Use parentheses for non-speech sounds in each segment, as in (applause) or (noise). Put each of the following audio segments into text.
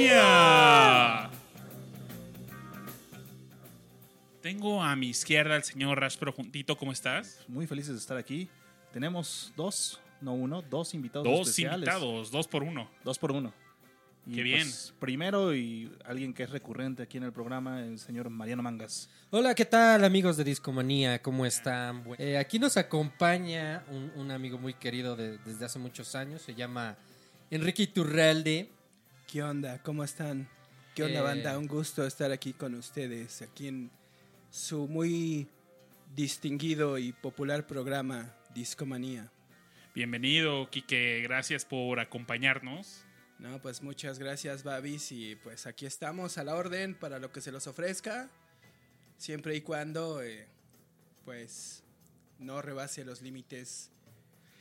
Discomanía. Tengo a mi izquierda al señor Raspro juntito. ¿Cómo estás? Muy felices de estar aquí. Tenemos dos, no uno, dos invitados Dos especiales. invitados, dos por uno. Dos por uno. Y, Qué bien. pues, primero y alguien que es recurrente aquí en el programa, el señor Mariano Mangas. Hola, ¿qué tal amigos de Discomanía? ¿Cómo están? Eh, aquí nos acompaña un, un amigo muy querido de- desde hace muchos años, se llama Enrique Iturralde. ¿Qué onda? ¿Cómo están? ¿Qué onda, Eh. banda? Un gusto estar aquí con ustedes, aquí en su muy distinguido y popular programa Discomanía. Bienvenido, Quique. Gracias por acompañarnos. No, pues muchas gracias, Babis, y pues aquí estamos a la orden para lo que se los ofrezca, siempre y cuando, eh, pues, no rebase los límites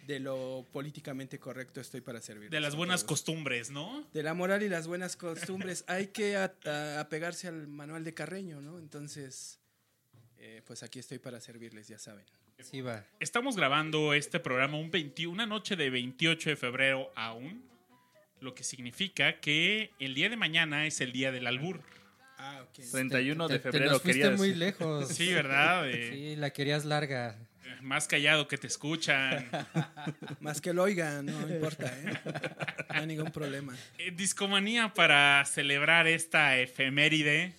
de lo políticamente correcto, estoy para servir. De las buenas costumbres, ¿no? de la moral y las buenas costumbres. Hay que a- a- apegarse al manual de Carreño, ¿no? Entonces, eh, pues aquí estoy para servirles, ya saben. Sí, va. Estamos grabando este programa un 20 una noche de 28 de febrero aún, lo que significa que el día de mañana es el día del albur. Ah, ok. 31 Te- de te- te febrero nos fuiste muy decir. lejos. (laughs) Sí, ¿verdad? Eh, Sí, la querías larga. Más callado que te escuchan. (laughs) Más que lo oigan, no importa, ¿eh? No hay ningún problema. Eh, Discomanía para celebrar esta efeméride.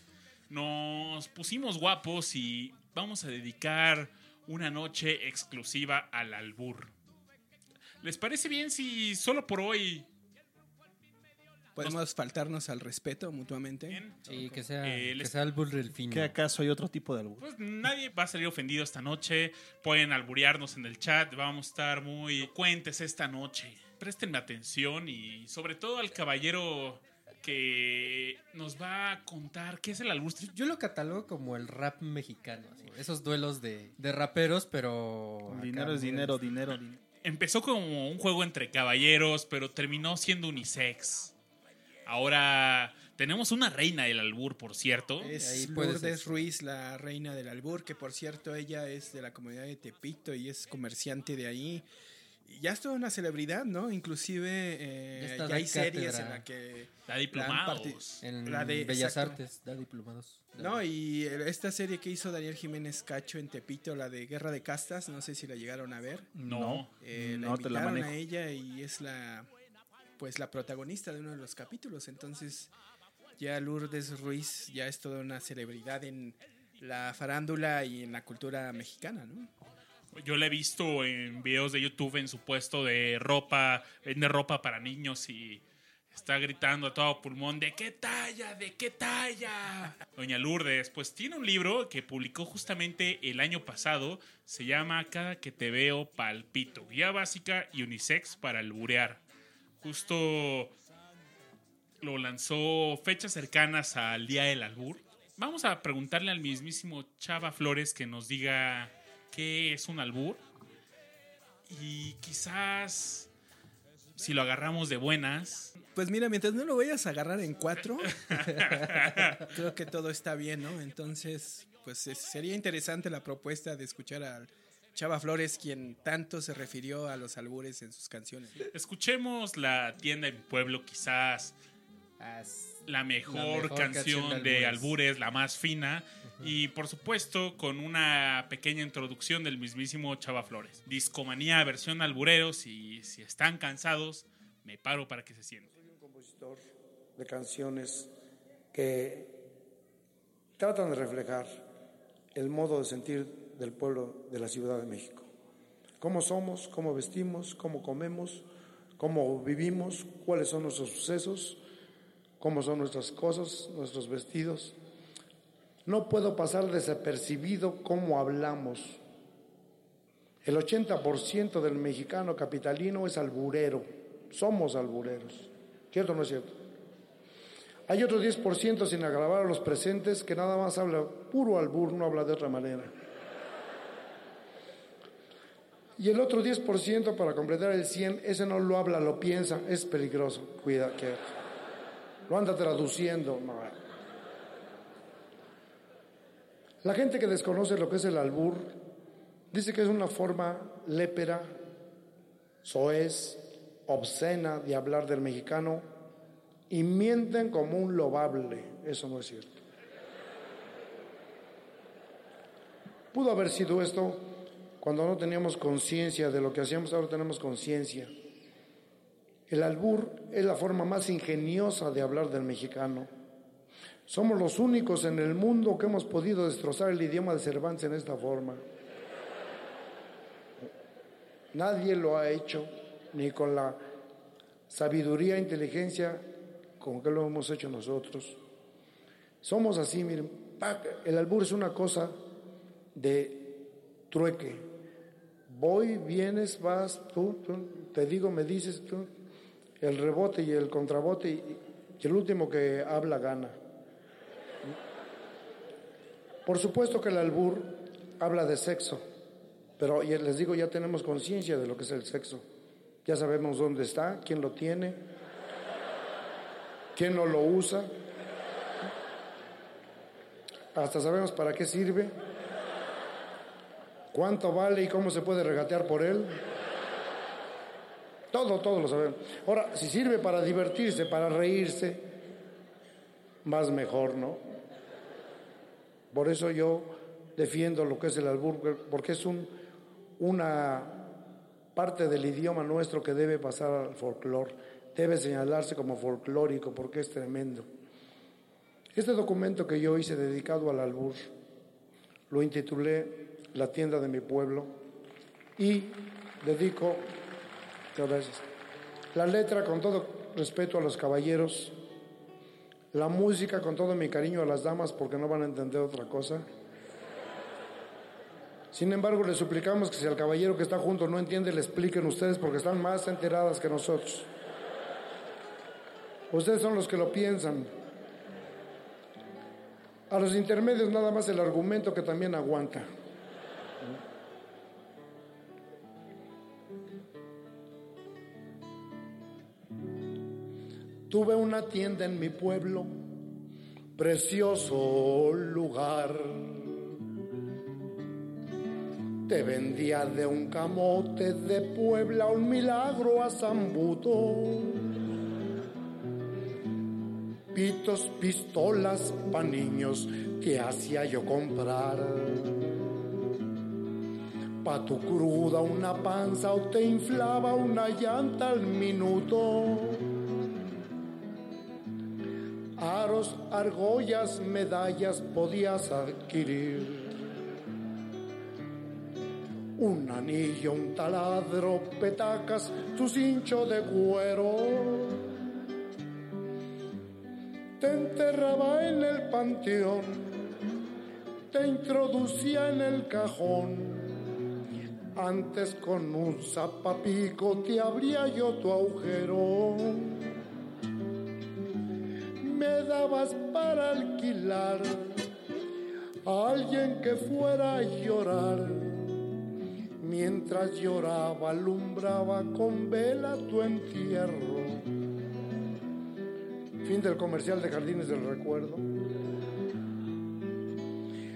Nos pusimos guapos y vamos a dedicar una noche exclusiva al albur. ¿Les parece bien si solo por hoy Podemos faltarnos al respeto mutuamente. bien, Sí, que sea, Eh, que les- sea el burro fino. ¿Qué acaso hay otro tipo de albur? Pues nadie va a salir ofendido esta noche. Pueden alburearnos en el chat. Vamos a estar muy cuentes esta noche. Prestenme atención y sobre todo al caballero que nos va a contar qué es el albur. Yo lo catalogo como el rap mexicano. así, Esos duelos de, de raperos, pero... dinero es dinero, dinero, dinero. Empezó como un juego entre caballeros, pero terminó siendo unisex. Ahora tenemos una reina del albur, por cierto. Es Lourdes ser. Ruiz, la reina del albur, que por cierto ella es de la comunidad de Tepito y es comerciante de ahí. Y ya es toda una celebridad, ¿no? Inclusive eh, Ya hay series en la que... Da diplomados. En La de- Bellas exacto. Artes, da diplomados. No, y esta serie que hizo Daniel Jiménez Cacho en Tepito, la de Guerra de Castas, no sé si la llegaron a ver. No. Eh, la no te la invitaron manejo. a ella y es la pues la protagonista de uno de los capítulos. Entonces, ya Lourdes Ruiz ya es toda una celebridad en la farándula y en la cultura mexicana, ¿no? Yo la he visto en videos de YouTube en su puesto de ropa, vende ropa para niños y está gritando a todo pulmón, ¿de qué talla? ¿De qué talla? Doña Lourdes, pues tiene un libro que publicó justamente el año pasado, se llama Cada que te veo palpito, guía básica y unisex para alburear. Justo lo lanzó fechas cercanas al Día del Albur. Vamos a preguntarle al mismísimo Chava Flores que nos diga qué es un albur. Y quizás si lo agarramos de buenas, Pues mira, mientras no lo vayas a agarrar en cuatro, (laughs) creo que todo está bien, ¿no? Entonces, pues es- sería interesante la propuesta de escuchar a Chava Flores, quien tanto se refirió a los albures en sus canciones. escuchemos la tienda en pueblo, quizás la mejor, mejor canción, canción de, de albures. la más fina. Y por supuesto, con una pequeña introducción del mismísimo Chava Flores. Discomanía, versión albureros. Y si están cansados, me paro para que se sienten. Soy un compositor de canciones que tratan de reflejar el modo de sentir del pueblo de la Ciudad de México. Cómo somos, cómo vestimos, cómo comemos, cómo vivimos, cuáles son nuestros sucesos, cómo son nuestras cosas, nuestros vestidos. No puedo pasar desapercibido cómo hablamos. El 80% del mexicano capitalino es alburero. Somos albureros. ¿Cierto o no es cierto? Hay otro 10% sin agravar a los presentes que nada más habla puro albur, no habla de otra manera. Y el otro 10% para completar el 100, ese no lo habla, lo piensa, es peligroso. Cuida, que lo anda traduciendo. La gente que desconoce lo que es el albur dice que es una forma lépera, soez, obscena de hablar del mexicano y mienten como un lobable. Eso no es cierto. Pudo haber sido esto cuando no teníamos conciencia de lo que hacíamos, ahora tenemos conciencia. El albur es la forma más ingeniosa de hablar del mexicano. Somos los únicos en el mundo que hemos podido destrozar el idioma de Cervantes en esta forma. Nadie lo ha hecho, ni con la sabiduría e inteligencia con que lo hemos hecho nosotros. Somos así, miren, el albur es una cosa de trueque. Voy, vienes, vas, tú, te digo, me dices, tú, el rebote y el contrabote y, el último que habla gana. Por supuesto que el albur habla de sexo, pero les digo, ya tenemos conciencia de lo que es el sexo. Ya sabemos dónde está, quién lo tiene, quién no lo usa. Hasta sabemos para qué sirve cuánto vale y cómo se puede regatear por él. Todo, todo lo sabemos. Ahora, si sirve para divertirse, para reírse, más mejor, ¿no? Por eso yo defiendo lo que es el albur, porque es un, una parte del idioma nuestro que debe pasar al folclore, debe señalarse como folclórico, porque es tremendo. Este documento que yo hice dedicado al albur, lo intitulé la tienda de mi pueblo y dedico la letra con todo respeto a los caballeros, la música con todo mi cariño a las damas porque no van a entender otra cosa. Sin embargo, les suplicamos que si el caballero que está junto no entiende, le expliquen ustedes porque están más enteradas que nosotros. Ustedes son los que lo piensan. A los intermedios nada más el argumento que también aguanta. Tuve una tienda en mi pueblo, precioso lugar. Te vendía de un camote de Puebla un milagro a Zambuto. Pitos, pistolas pa' niños que hacía yo comprar. Pa' tu cruda una panza o te inflaba una llanta al minuto argollas, medallas podías adquirir. Un anillo, un taladro, petacas, tu cincho de cuero. Te enterraba en el panteón, te introducía en el cajón. Antes con un zapapico te abría yo tu agujero para alquilar a alguien que fuera a llorar. Mientras lloraba, alumbraba con vela tu entierro. Fin del comercial de Jardines del Recuerdo.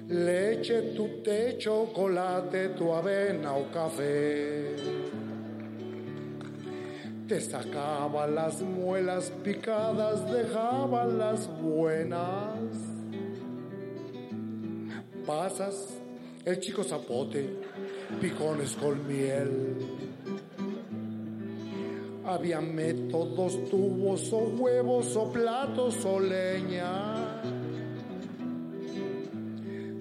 Leche, tu té, chocolate, tu avena o café te sacaba las muelas picadas, dejaba las buenas. Pasas el chico zapote, picones con miel. Había métodos, tubos o huevos o platos o leña.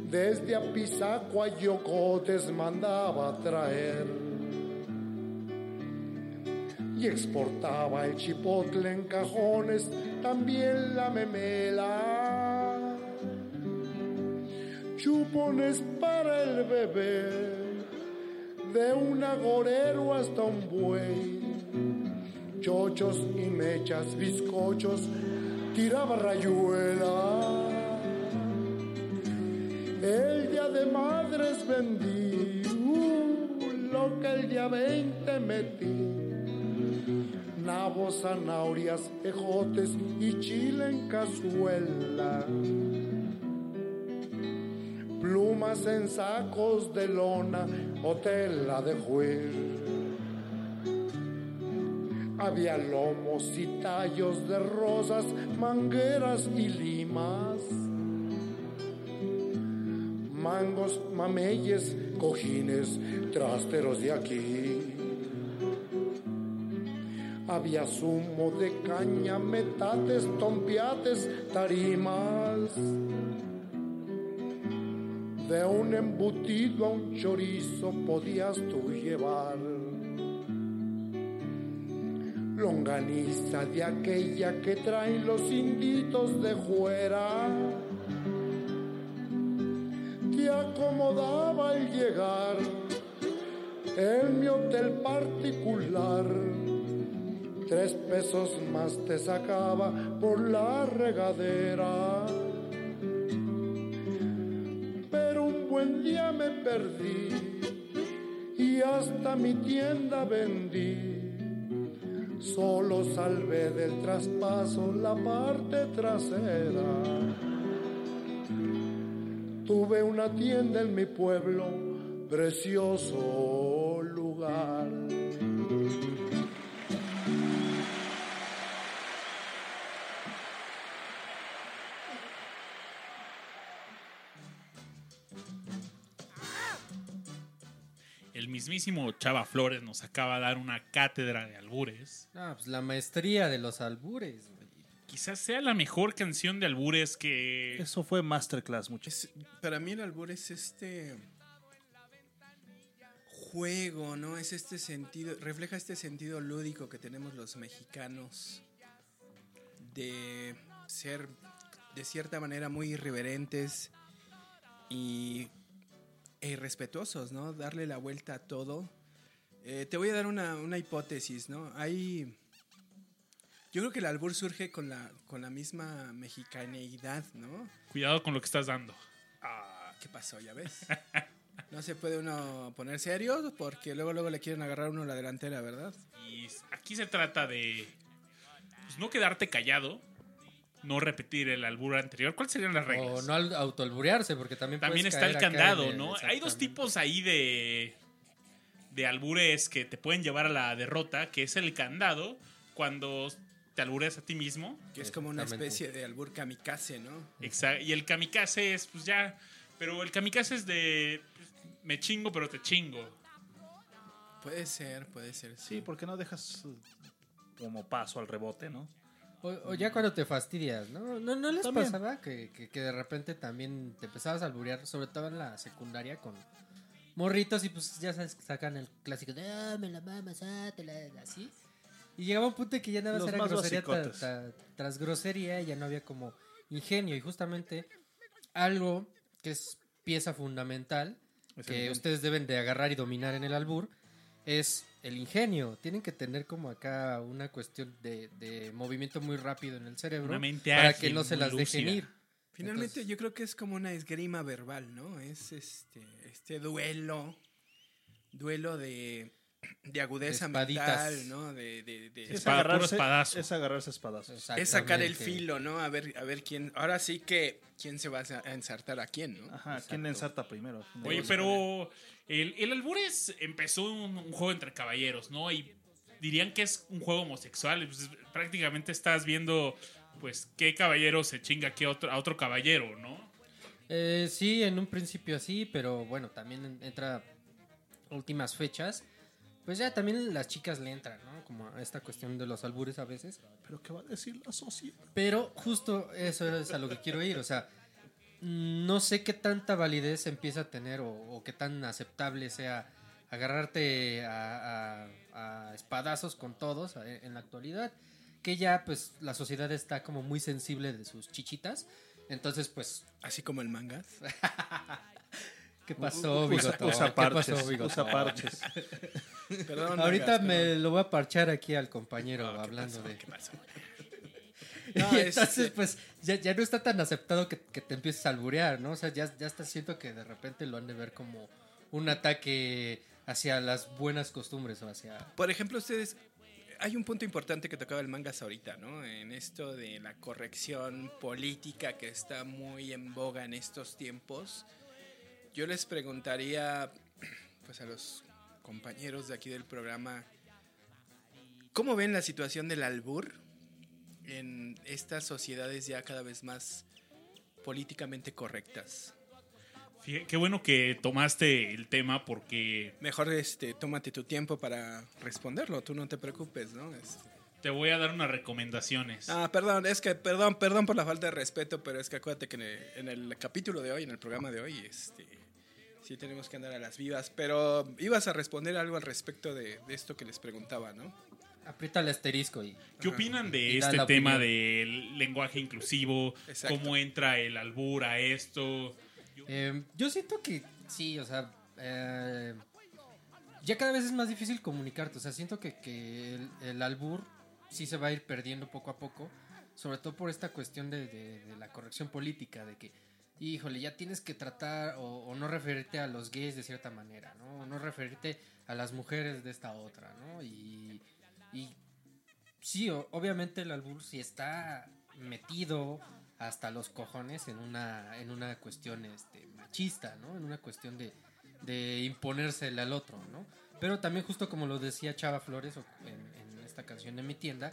Desde Apizaco a Yocotes mandaba traer y exportaba el chipotle en cajones, también la memela. Chupones para el bebé, de un agorero hasta un buey. Chochos y mechas, bizcochos, tiraba rayuela. El día de madres vendí uh, lo que el día 20 metí nabos, zanahorias, ejotes y chile en cazuela. Plumas en sacos de lona o tela de juez. Había lomos y tallos de rosas, mangueras y limas. Mangos, mameyes, cojines, trasteros de aquí. Había zumo de caña, metates, tompiates, tarimas. De un embutido a un chorizo podías tú llevar. Longaniza de aquella que traen los inditos de fuera. Te acomodaba al llegar en mi hotel particular. Tres pesos más te sacaba por la regadera. Pero un buen día me perdí y hasta mi tienda vendí. Solo salvé del traspaso la parte trasera. Tuve una tienda en mi pueblo, precioso lugar. Mismísimo Chava Flores nos acaba de dar una cátedra de albures. No, pues la maestría de los albures. güey. Quizás sea la mejor canción de albures que... Eso fue masterclass, muchachos. Para mí el albur es este juego, ¿no? Es este sentido, refleja este sentido lúdico que tenemos los mexicanos de ser de cierta manera muy irreverentes y e irrespetuosos, ¿no? Darle la vuelta a todo. Eh, te voy a dar una, una hipótesis, ¿no? Hay yo creo que el albur surge con la, con la misma mexicaneidad, ¿no? Cuidado con lo que estás dando. Ah, ¿qué pasó? ¿Ya ves? No se puede uno poner serio porque luego luego le quieren agarrar uno la delantera, ¿verdad? Y aquí se trata de pues, no quedarte callado, no repetir el albur anterior. ¿Cuáles serían las reglas? O no al- autoalburearse, porque también También puedes está el caer candado, el- ¿no? Hay dos tipos ahí de de albures que te pueden llevar a la derrota, que es el candado cuando te albureas a ti mismo. Que es como una especie de albur kamikaze, ¿no? Exa- y el kamikaze es pues ya, pero el kamikaze es de pues, me chingo pero te chingo. Puede ser, puede ser. Sí, porque no dejas como paso al rebote, ¿no? O, o ya cuando te fastidias, ¿no? ¿No, no les También. pasaba que, que- que de repente también te empezabas a alburear, sobre todo en la secundaria, con morritos y pues ya sabes, sacan el clásico de, ah, me la mamas, ah, te la... así. Y llegaba un punto que ya nada más Los era más grosería tra- basicotes. tra- tras grosería y ya no había como ingenio. Y justamente algo que es pieza fundamental Es que ustedes deben de agarrar y dominar en el albur es el ingenio. Tienen que tener como acá una cuestión de, de movimiento muy rápido en el cerebro para ágil, que no se las dejen ir. Finalmente Entonces- yo creo que es como una esgrima verbal, ¿no? Es este, este duelo, duelo de, de agudeza De mental, ¿no? De, de- de- Es Espada, puro espadazo. es agarrarse espadazos. es sacar el filo, ¿no? A ver, a ver quién, ahora sí que quién se va a ensartar a quién, ¿no? Ajá, ¿quién Exacto. ensarta primero? Oye, pero el, el albures empezó un, un juego entre caballeros, ¿no? Y dirían que es un juego homosexual. Pues, prácticamente estás viendo, pues, qué caballero se chinga aquí a otro, a otro caballero, ¿no? Eh, sí, en un principio sí, pero bueno, también en- entra últimas fechas. Pues ya también las chicas le entran, ¿no? Como a esta cuestión de los albures a veces. ¿Pero qué va a decir la sociedad? Pero justo eso es a lo que quiero ir. O sea, no sé qué tanta validez empieza a tener o, o qué tan aceptable sea agarrarte a, a- a espadazos con todos en la actualidad. Que ya, pues, la sociedad está como muy sensible de sus chichitas. Entonces, pues, Así como el mangas. (laughs) ¿qué pasó, Usa, Bigoto? usa ¿Qué parches, pasó, Bigoto? usa parches. (laughs) Perdón, Ahorita me perdón. lo voy a parchar aquí al compañero No, ¿qué hablando pasó? de... ¿Qué pasó? (laughs) (laughs) y No, entonces, este- pues, ya, ya no está tan aceptado que, que te empieces a alburear, ¿no? O sea, ya, ya está siento que de repente lo han de ver como un ataque hacia las buenas costumbres o hacia... Por ejemplo, ustedes, hay un punto importante que tocaba el mangas ahorita, ¿no? En esto de la corrección política que está muy en boga en estos tiempos. Yo les preguntaría, pues a los compañeros de aquí del programa, ¿cómo ven la situación del albur en estas sociedades ya cada vez más políticamente correctas? Fíjate, Qué bueno que tomaste el tema porque Mejor este, tómate tu tiempo para responderlo, tú no te preocupes, ¿no? Este- te voy a dar unas recomendaciones. Ah, perdón, es que, perdón, perdón por la falta de respeto, pero es que acuérdate que en el, en el capítulo de hoy, en el programa de hoy, este, sí tenemos que andar a las vivas, pero ibas a responder algo al respecto de, de esto que les preguntaba, ¿no? Aprieta el asterisco y ¿Qué opinan de Y este tema opinión. del lenguaje inclusivo? Exacto. ¿Cómo entra el albur a esto? Eh, yo siento que sí, o sea, eh, ya cada vez es más difícil comunicarte. O sea, siento que, que el, el albur sí se va a ir perdiendo poco a poco, sobre todo por esta cuestión de, la corrección política, de que, híjole, ya tienes que tratar o, no referirte a los gays de cierta manera, ¿no? O no referirte a las mujeres de esta otra, ¿no? Y, sí, obviamente el albur sí está metido hasta los cojones en una, en una cuestión este, machista, ¿no? En una cuestión de, de imponérsele al otro, ¿no? Pero también justo como lo decía Chava Flores en esta canción de mi tienda,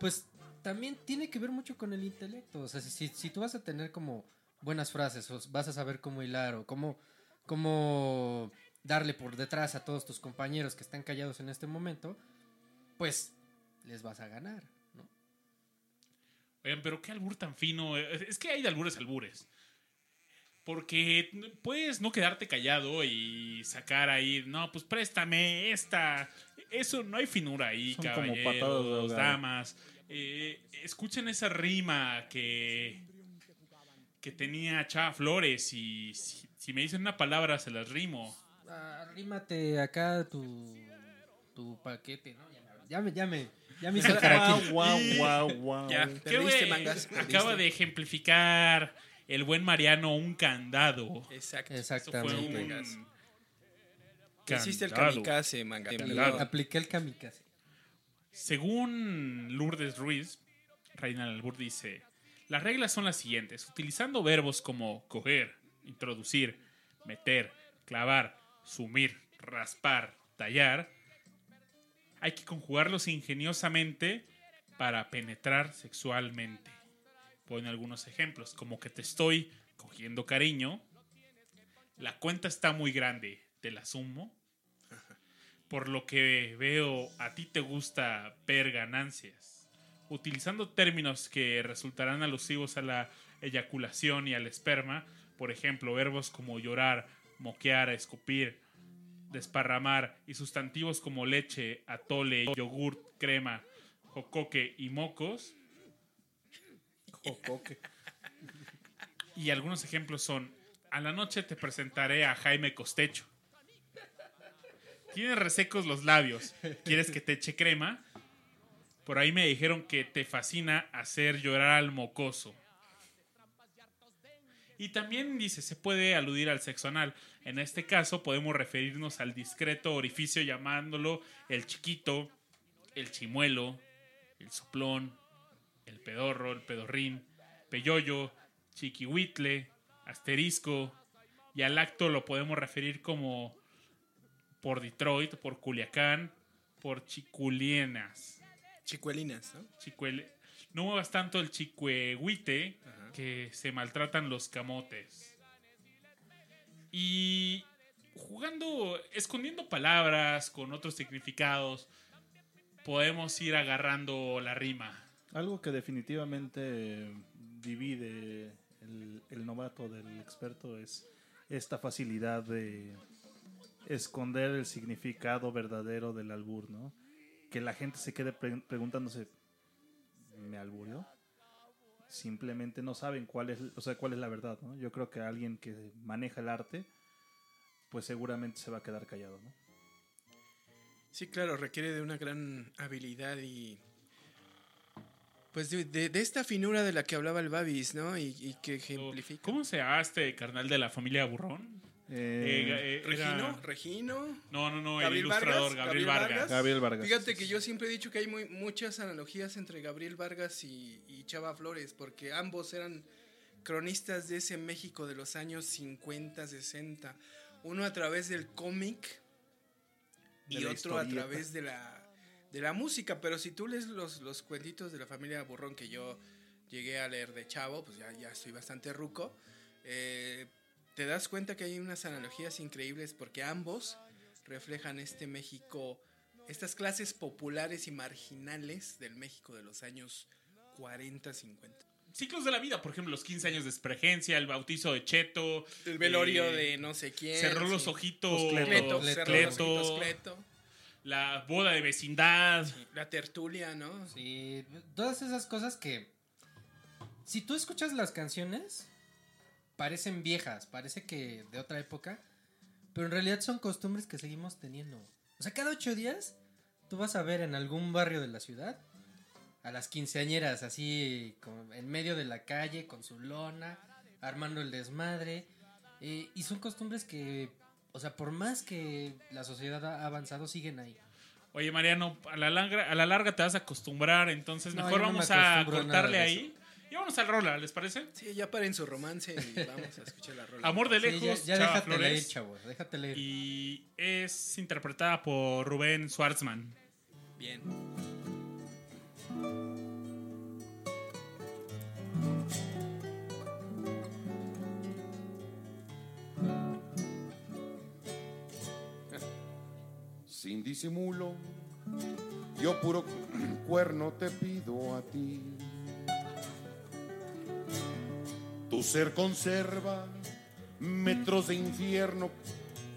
pues también tiene que ver mucho con el intelecto. O sea, si, tú vas a tener como buenas frases o vas a saber cómo hilar o cómo, cómo darle por detrás a todos tus compañeros que están callados en este momento, pues les vas a ganar. Oigan, pero qué albur tan fino. Es que hay de albures albures. Porque puedes no quedarte callado y sacar ahí, no, pues préstame esta. Eso no hay finura ahí, Son como patadas de caballeros, damas. Eh, escuchen esa rima que, que tenía Chava Flores y si, si me dicen una palabra se las rimo. Arrímate acá tu, tu paquete, ¿no? Ya me, ya me, ya me hice caraquín. Guau, guau, guau. Ya, ¿Qué perdiste güey? mangas. perdiste. Acaba de ejemplificar el buen Mariano un candado. Exacto. Eso fue Exactamente. un Hiciste el kamikaze, manga. Claro. apliqué el kamikaze. Según Lourdes Ruiz, Reina Albur dice, las reglas son las siguientes. Utilizando verbos como coger, introducir, meter, clavar, sumir, raspar, tallar, hay que conjugarlos ingeniosamente para penetrar sexualmente. Pone algunos ejemplos, como que te estoy cogiendo cariño, la cuenta está muy grande, te la sumo, por lo que veo a ti te gusta ver ganancias. Utilizando términos que resultarán alusivos a la eyaculación y al esperma, por ejemplo, verbos como llorar, moquear, escupir, desparramar y sustantivos como leche, atole, yogurt, crema, jocoque y mocos. Y algunos ejemplos son, a la noche te presentaré a Jaime Costecho. Tienes resecos los labios. ¿Quieres que te eche crema? Por ahí me dijeron que te fascina hacer llorar al mocoso. Y también dice, se puede aludir al sexo anal. En este caso podemos referirnos al discreto orificio llamándolo el chiquito, el chimuelo, el soplón, el pedorro, el pedorrín, peyoyo, chiquihuitle, asterisco, y al acto lo podemos referir como por Detroit, por Culiacán, por Chiculienas. Chicuelinas, ¿no? No muevas tanto el chicuehuite que se maltratan los camotes. Y jugando, escondiendo palabras con otros significados, podemos ir agarrando la rima. Algo que definitivamente divide el, el novato del experto es esta facilidad de esconder el significado verdadero del albur, ¿no? Que la gente se quede pre- preguntándose, ¿me alburió? Simplemente no saben cuál es, o sea, cuál es la verdad, ¿no? Yo creo que alguien que maneja el arte, pues seguramente se va a quedar callado, ¿no? Sí, claro, requiere de una gran habilidad y. Pues de, de- de esta finura de la que hablaba el Babis, ¿no? Y, y que ejemplifica. ¿Cómo se llama este carnal de la familia Burrón? Eh, Eh, era- Regino, Regino. No, no, no, el Gabriel ilustrador, Vargas, Gabriel Gabriel Vargas. Vargas. Gabriel Vargas. Fíjate que yo siempre he dicho que hay muy, muchas analogías entre Gabriel Vargas y, y Chava Flores, porque ambos eran cronistas de ese México de los años 50, 60. Uno a través del cómic y De otro a través de la, de la música. Pero si tú lees los, los cuentitos de la familia Burrón que yo llegué a leer de Chavo, pues ya, ya estoy bastante ruco, eh, te das cuenta que hay unas analogías increíbles porque ambos reflejan este México, estas clases populares y marginales del México de los años 40, 50. Ciclos de la vida, por ejemplo, los 15 años de espregencia, el bautizo de Cheto. El velorio eh, de no sé quién. Cerró los sí. ojitos. Cleto. Cleto, Cleto. cerró los Cleto, ojitos, Cleto. La boda de vecindad. La tertulia, ¿no? Sí, todas esas cosas que. Si tú escuchas las canciones, parecen viejas, parece que de otra época, pero en realidad son costumbres que seguimos teniendo. O sea, cada ocho días tú vas a ver en algún barrio de la ciudad a las quinceañeras así como en medio de la calle con su lona, armando el desmadre. eh, y son costumbres que, o sea, por más que la sociedad ha avanzado, siguen ahí. Oye, Mariano, a la, larga, a la larga te vas a acostumbrar, entonces No, mejor no vamos a cortarle ahí. Y vamos al rola, ¿les parece? Sí, ya paren su romance y (laughs) vamos a escuchar la rola. Amor de Sí, lejos, ya, ya Chava déjate Flores. leer, chavo, déjate leer. Y es interpretada por Rubén Schwartzman. Bien. Sin disimulo, yo puro (clears throat) cuerno te pido a ti. Tu ser conserva metros de infierno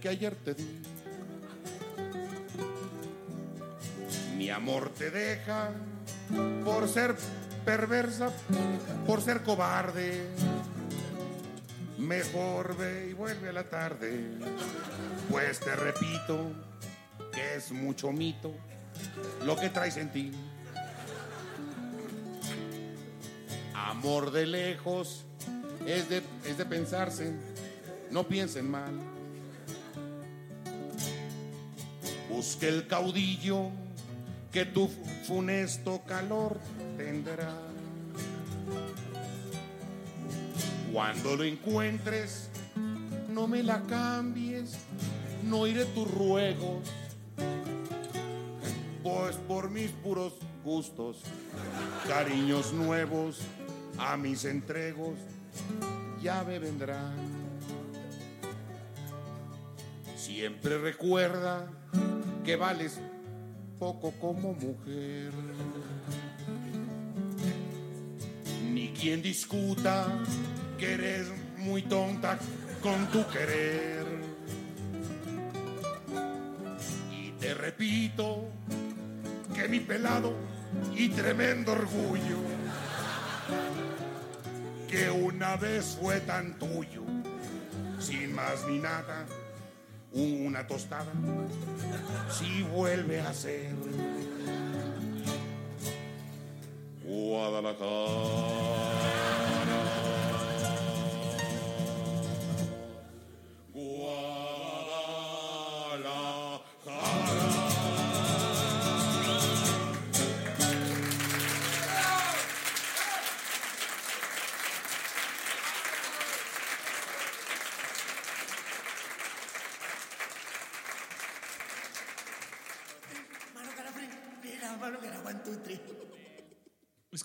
que ayer te di. Mi amor te deja por ser perversa, por ser cobarde. Mejor ve y vuelve a la tarde, pues te repito que es mucho mito lo que traes en ti. Amor de lejos es de, es de pensarse, no piensen mal. Busque el caudillo que tu funesto calor tendrá. Cuando lo encuentres, no me la cambies, no oiré tus ruegos, pues por mis puros gustos, cariños nuevos a mis entregos ya me vendrán. Siempre recuerda que vales poco como mujer. Ni quien discuta que eres muy tonta con tu querer. Y te repito mi pelado y tremendo orgullo, que una vez fue tan tuyo, sin más ni nada, una tostada, si vuelve a ser. Guadalajara.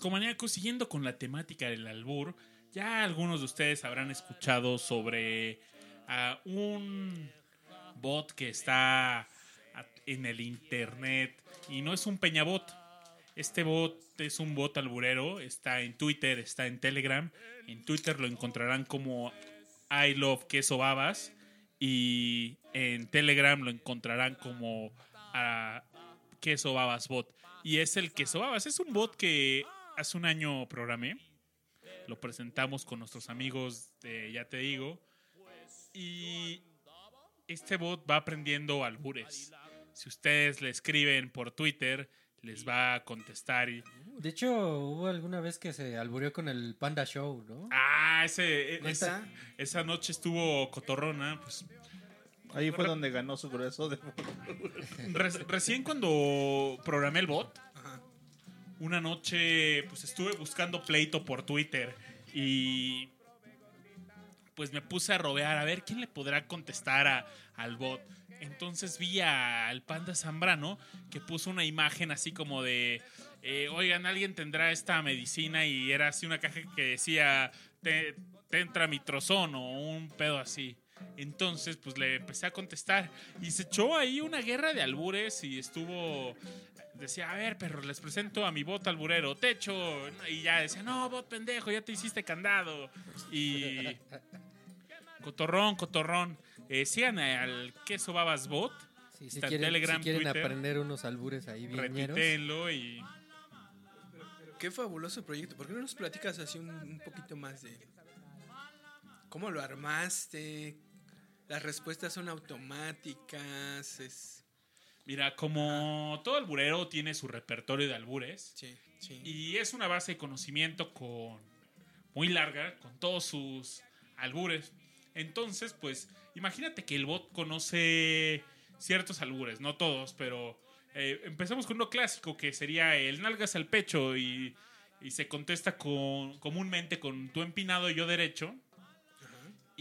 Escomaníacos, siguiendo con la temática del albur, ya algunos de ustedes habrán escuchado sobre ah, un bot que está en el internet y no es un peñabot. Este bot es un bot alburero, está en Twitter, está en Telegram. En Twitter lo encontrarán como I love queso babas y en Telegram lo encontrarán como ah, queso babas bot. Y es el queso babas, es un bot que hace un año programé. Lo presentamos con nuestros amigos de Ya Te Digo. Y este bot va aprendiendo albures. Si ustedes le escriben por Twitter, les va a contestar y... De hecho, hubo alguna vez que se alburió con el Panda Show, ¿no? Ah, ese, ¿Neta? esa, esa noche estuvo cotorrona. Pues Ahí fue donde ganó su grueso de (laughs) Re- recién cuando programé el bot. Una noche pues estuve buscando pleito por Twitter y pues me puse a rodear a ver quién le podrá contestar a- al bot. Entonces vi al panda Zambrano que puso una imagen así como de, eh, oigan, alguien tendrá esta medicina y era así una caja que decía, te, te entra mitrozón o un pedo así. Entonces, pues le empecé a contestar y se echó ahí una guerra de albures y estuvo decía, a ver, perro, les presento a mi bot alburero, techo. Y ya decía, no, bot pendejo, ya te hiciste candado. Y. (laughs) Cotorrón, cotorrón. Eh, sigan al queso babas bot. Sí, si quieren, Telegram, si quieren Twitter. aprender unos albures ahí bien y. Qué fabuloso proyecto. ¿Por qué no nos platicas así un, un poquito más de cómo lo armaste? Las respuestas son automáticas. Es... Mira, como todo alburero tiene su repertorio de albures. Sí, sí. Y es una base de conocimiento con muy larga, con todos sus albures. Entonces, pues, imagínate que el bot conoce ciertos albures, no todos, pero eh, empezamos con uno clásico que sería el nalgas al pecho y, y se contesta con, comúnmente con tu empinado y yo derecho.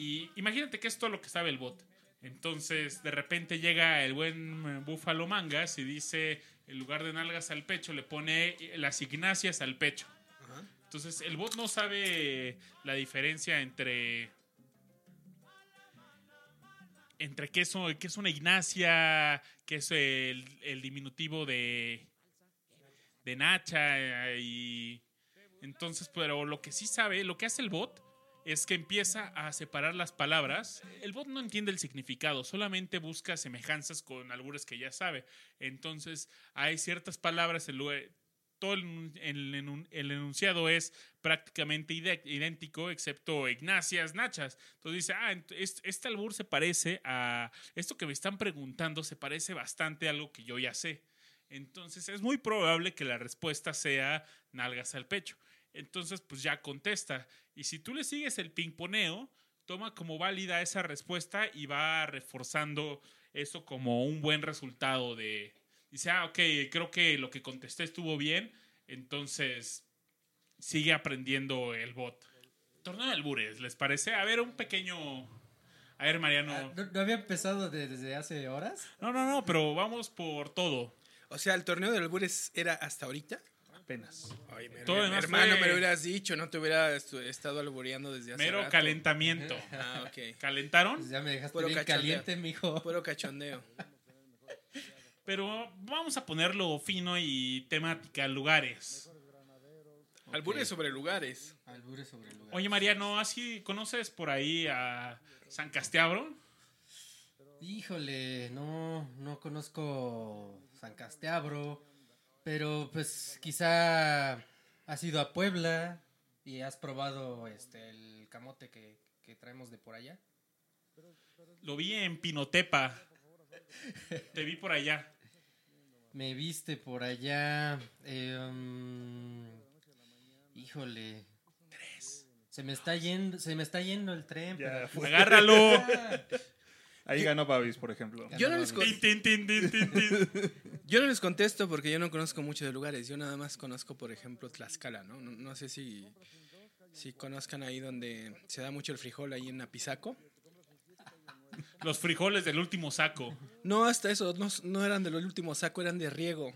Y imagínate que es todo lo que sabe el bot. Entonces, de repente llega el buen eh, Búfalo Mangas y dice, en lugar de nalgas al pecho, le pone las ignacias al pecho. Ajá. Entonces, el bot no sabe la diferencia entre. Entre qué es, qué es una ignacia, qué es el, el diminutivo de. de Nacha. eh, Y. Entonces, pero lo que sí sabe, lo que hace el bot es que empieza a separar las palabras. El bot no entiende el significado, solamente busca semejanzas con albures que ya sabe. Entonces, hay ciertas palabras. Todo el, el enun- el enunciado es prácticamente idéntico, excepto Ignacias, Nachas. Entonces dice, ah, este albur se parece a. Esto que me están preguntando se parece bastante a algo que yo ya sé. Entonces es muy probable que la respuesta sea nalgas al pecho. Entonces, pues ya contesta. Y si tú le sigues el pingponeo, toma como válida esa respuesta y va reforzando eso como un buen resultado de... Dice, ah, ok, creo que lo que contesté estuvo bien. Entonces, sigue aprendiendo el bot. Torneo de albures, ¿les parece? A ver, un pequeño... A ver, Mariano. Ah, ¿No, no había empezado de- desde hace horas? No, no, no, pero vamos por todo. O sea, el torneo de albures era hasta ahorita. Apenas. Ay, mi, Todo mi hermano, fue- me lo hubieras dicho, no te hubiera estado albureando desde hace Mero rato. calentamiento. (laughs) Ah, ok. ¿Calentaron? Pues ya me dejaste Puro bien cachondeo. caliente, mijo. Puro cachondeo. Pero vamos a ponerlo fino y temática, lugares. Albures sobre lugares. Albures sobre el lugar. Oye, Mariano, ¿así conoces por ahí a San Castiabro? Híjole, no, no conozco San Castiabro, pero pues quizá has ido a Puebla y has probado este el camote que, que traemos de por allá. Lo vi en Pinotepa. Te vi por allá. Me viste por allá. eh, um, híjole. Se me está yendo, se me está yendo el tren. Ya pero- fue. (laughs) Agárralo. Ah, Ahí ganó Babis, por ejemplo. Yo no, les con- Tin, tin, tin, tin, tin, tin. yo no les contesto porque yo no conozco mucho de lugares. Yo nada más conozco, por ejemplo, Tlaxcala, ¿no? No, no sé si, si conozcan ahí donde se da mucho el frijol, ahí en Apizaco. Los frijoles del último saco. No, hasta eso, no, no eran del último saco, eran de riego.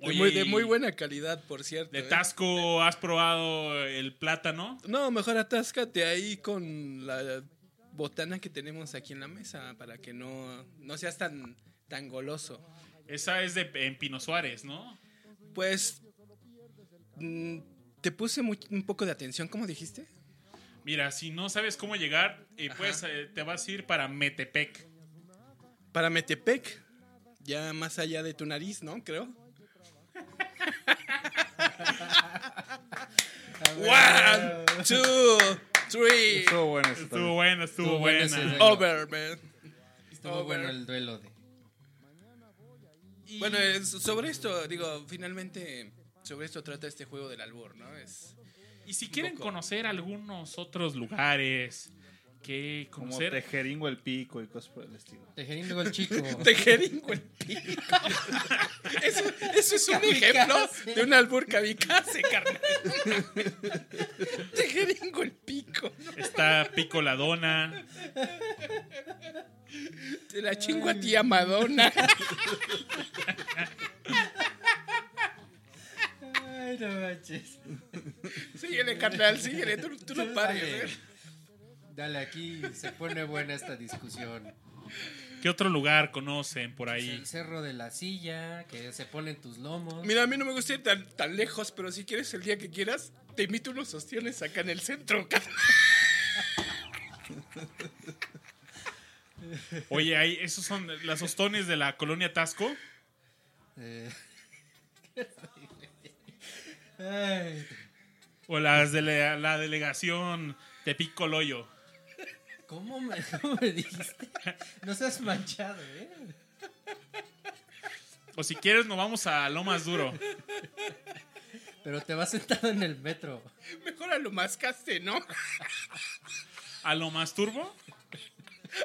De, Oye, muy, de y muy buena calidad, por cierto. ¿De ¿eh? Tasco has probado el plátano? No, mejor atáscate ahí con la botana que tenemos aquí en la mesa para que no, no seas tan, tan goloso. Esa es de en Pino Suárez, ¿no? Pues mm, te puse muy- un poco de atención, ¿cómo dijiste? Mira, si no sabes cómo llegar, eh, pues eh, te vas a ir para Metepec. Para Metepec, ya más allá de tu nariz, ¿no? Creo. (laughs) One, two, three, Estuvo bueno eso Estuvo también. estuvo, Estuvo bueno ese duelo. over, man. Estuvo Over. bueno el duelo de. Y- Bueno, sobre esto, digo, finalmente, sobre esto trata este juego del albur, ¿no? Es Y si quieren poco. conocer algunos otros lugares que Como. Tejeringo el pico y cosas por el estilo. Tejeringo el chico. (laughs) Tejeringo el pico. (laughs) Eso, eso es un ejemplo de un albur kamikaze, carnal. Tejeringo el pico. Está Pico la Dona. Te la chingo a tía Madonna. Ay, no manches. Síguele, carnal, síguele. Tú, tú no pares. ¿eh? Dale, aquí se pone buena esta discusión. ¿Qué otro lugar conocen por ahí? El cerro de la silla, que se pone en tus lomos. Mira, a mí no me gusta ir tan, tan lejos, pero si quieres el día que quieras, te invito unos ostiones acá en el centro. (laughs) Oye, ahí, esos son las hostones de la colonia Tasco. Eh. (laughs) O las de la, la delegación de Pico Loyo. ¿Cómo, me, (laughs) ¿Cómo me dijiste? No seas manchado, ¿eh? O si quieres, nos vamos a lo más duro. Pero te vas sentado en el metro. Mejor a lo más caste, ¿no? A lo más turbo.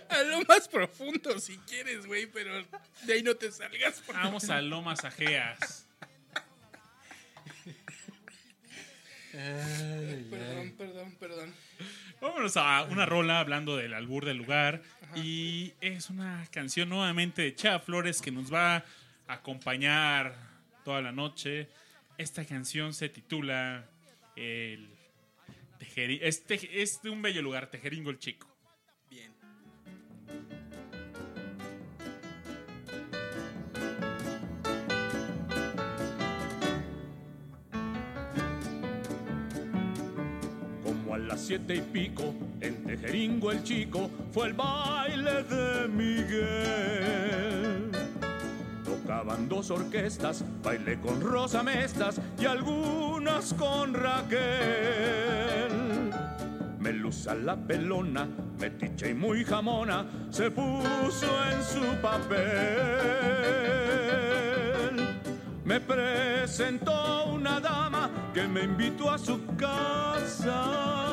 A lo más profundo, si quieres, güey, pero de ahí no te salgas. porque- Vamos a Lomas Ajeas. Ay, Perdón, ay. perdón, perdón. Vámonos a una rola hablando del albur del lugar. Y es una canción nuevamente de Chava Flores que nos va a acompañar toda la noche. Esta canción se titula el Tejeri- es, Tej- es de un bello lugar, Tejeringo el Chico. Siete y pico, en Tejeringo el Chico, fue el baile de Miguel. Tocaban dos orquestas, bailé con Rosa Mestas y algunas con Raquel. Melusa la pelona, metiche y muy jamona, se puso en su papel. Me presentó una dama que me invitó a su casa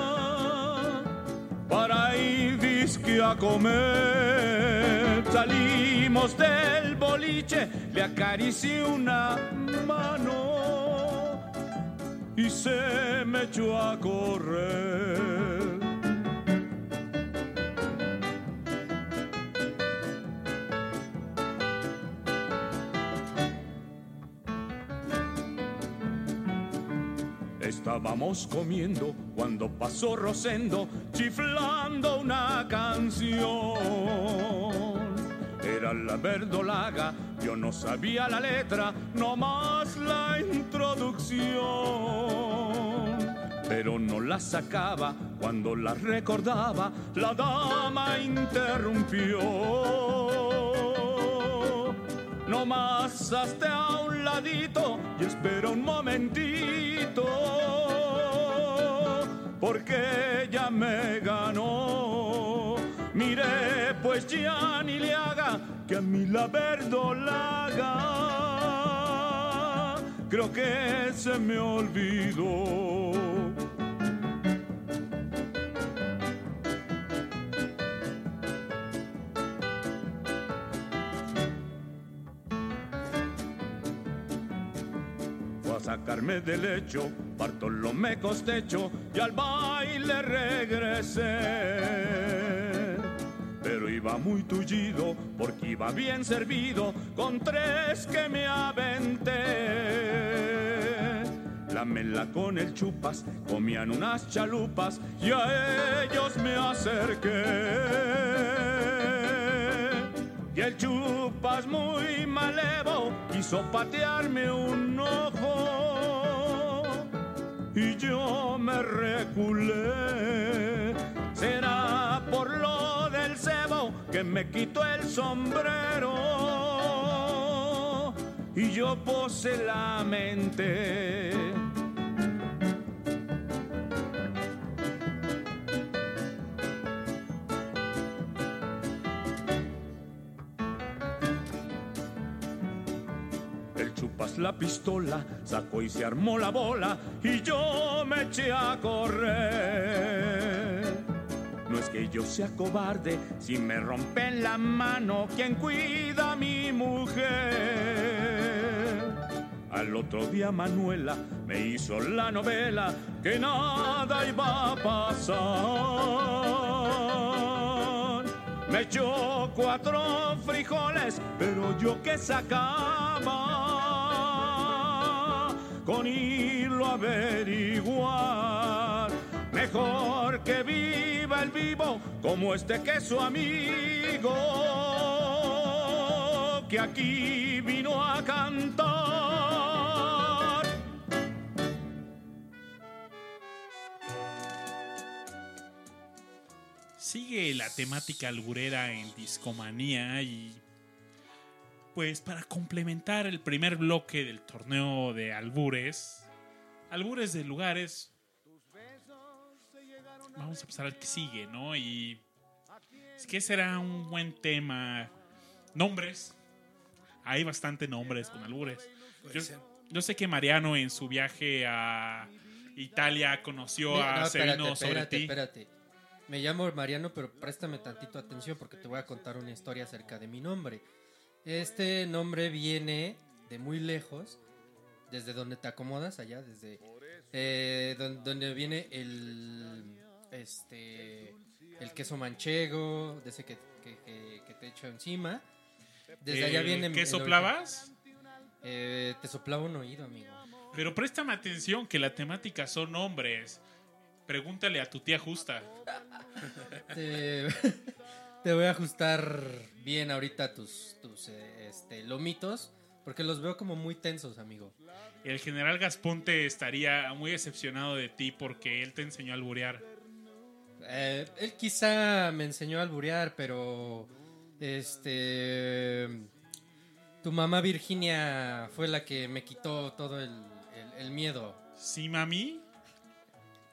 ir disque a comer. Salimos del boliche, le acaricié una mano y se me echó a correr. Estábamos comiendo cuando pasó Rosendo chiflando una canción. Era la verdolaga, yo no sabía la letra, nomás la introducción. Pero no la sacaba cuando la recordaba, la dama interrumpió. No más hasta a un ladito y espera un momentito. Porque ella me ganó. Mire, pues ya ni le haga que a mí la verdolaga. Creo que se me olvidó. Sacarme del lecho, Bartolomé Costecho, y al baile regresé. Pero iba muy tullido, porque iba bien servido, con tres que me aventé. La mela con el chupas, comían unas chalupas, y a ellos me acerqué. Y el chupas muy malevo quiso patearme un ojo y yo me reculé. Será por lo del cebo que me quitó el sombrero y yo pose la mente. La pistola, sacó y se armó la bola y yo me eché a correr. No es que yo sea cobarde, si me rompen la mano, ¿quién cuida a mi mujer? Al otro día Manuela me hizo la novela que nada iba a pasar. Me echó cuatro frijoles, pero yo que sacaba con irlo a averiguar. Mejor que viva el vivo como este que su amigo que aquí vino a cantar. Sigue la temática alburera en Discomanía y pues para complementar el primer bloque del torneo de albures, albures de lugares, vamos a pasar al que sigue, ¿no? Y es que será un buen tema. Nombres. Hay bastante nombres con albures. Yo, yo sé que Mariano en su viaje a Italia conoció a no, espérate, Sevino sobre espérate, ti. espérate. Me llamo Mariano, pero préstame tantito atención porque te voy a contar una historia acerca de mi nombre. Este nombre viene de muy lejos, desde donde te acomodas, allá, desde eh, don- donde viene el este el queso manchego, de ese que, que- que- que te echo encima. Desde allá El viene ¿Qué soplabas? Eh, te soplaba un oído, amigo. Pero préstame atención que la temática son nombres. Pregúntale a tu tía justa. (laughs) Te, voy a ajustar bien ahorita tus, tus eh, este, lomitos, porque los veo como muy tensos, amigo. El general Gasponte estaría muy decepcionado de ti porque él te enseñó a alburear. Eh, él quizá me enseñó a alburear, pero este tu mamá Virginia fue la que me quitó todo el, el- el miedo. ¿Sí, mami?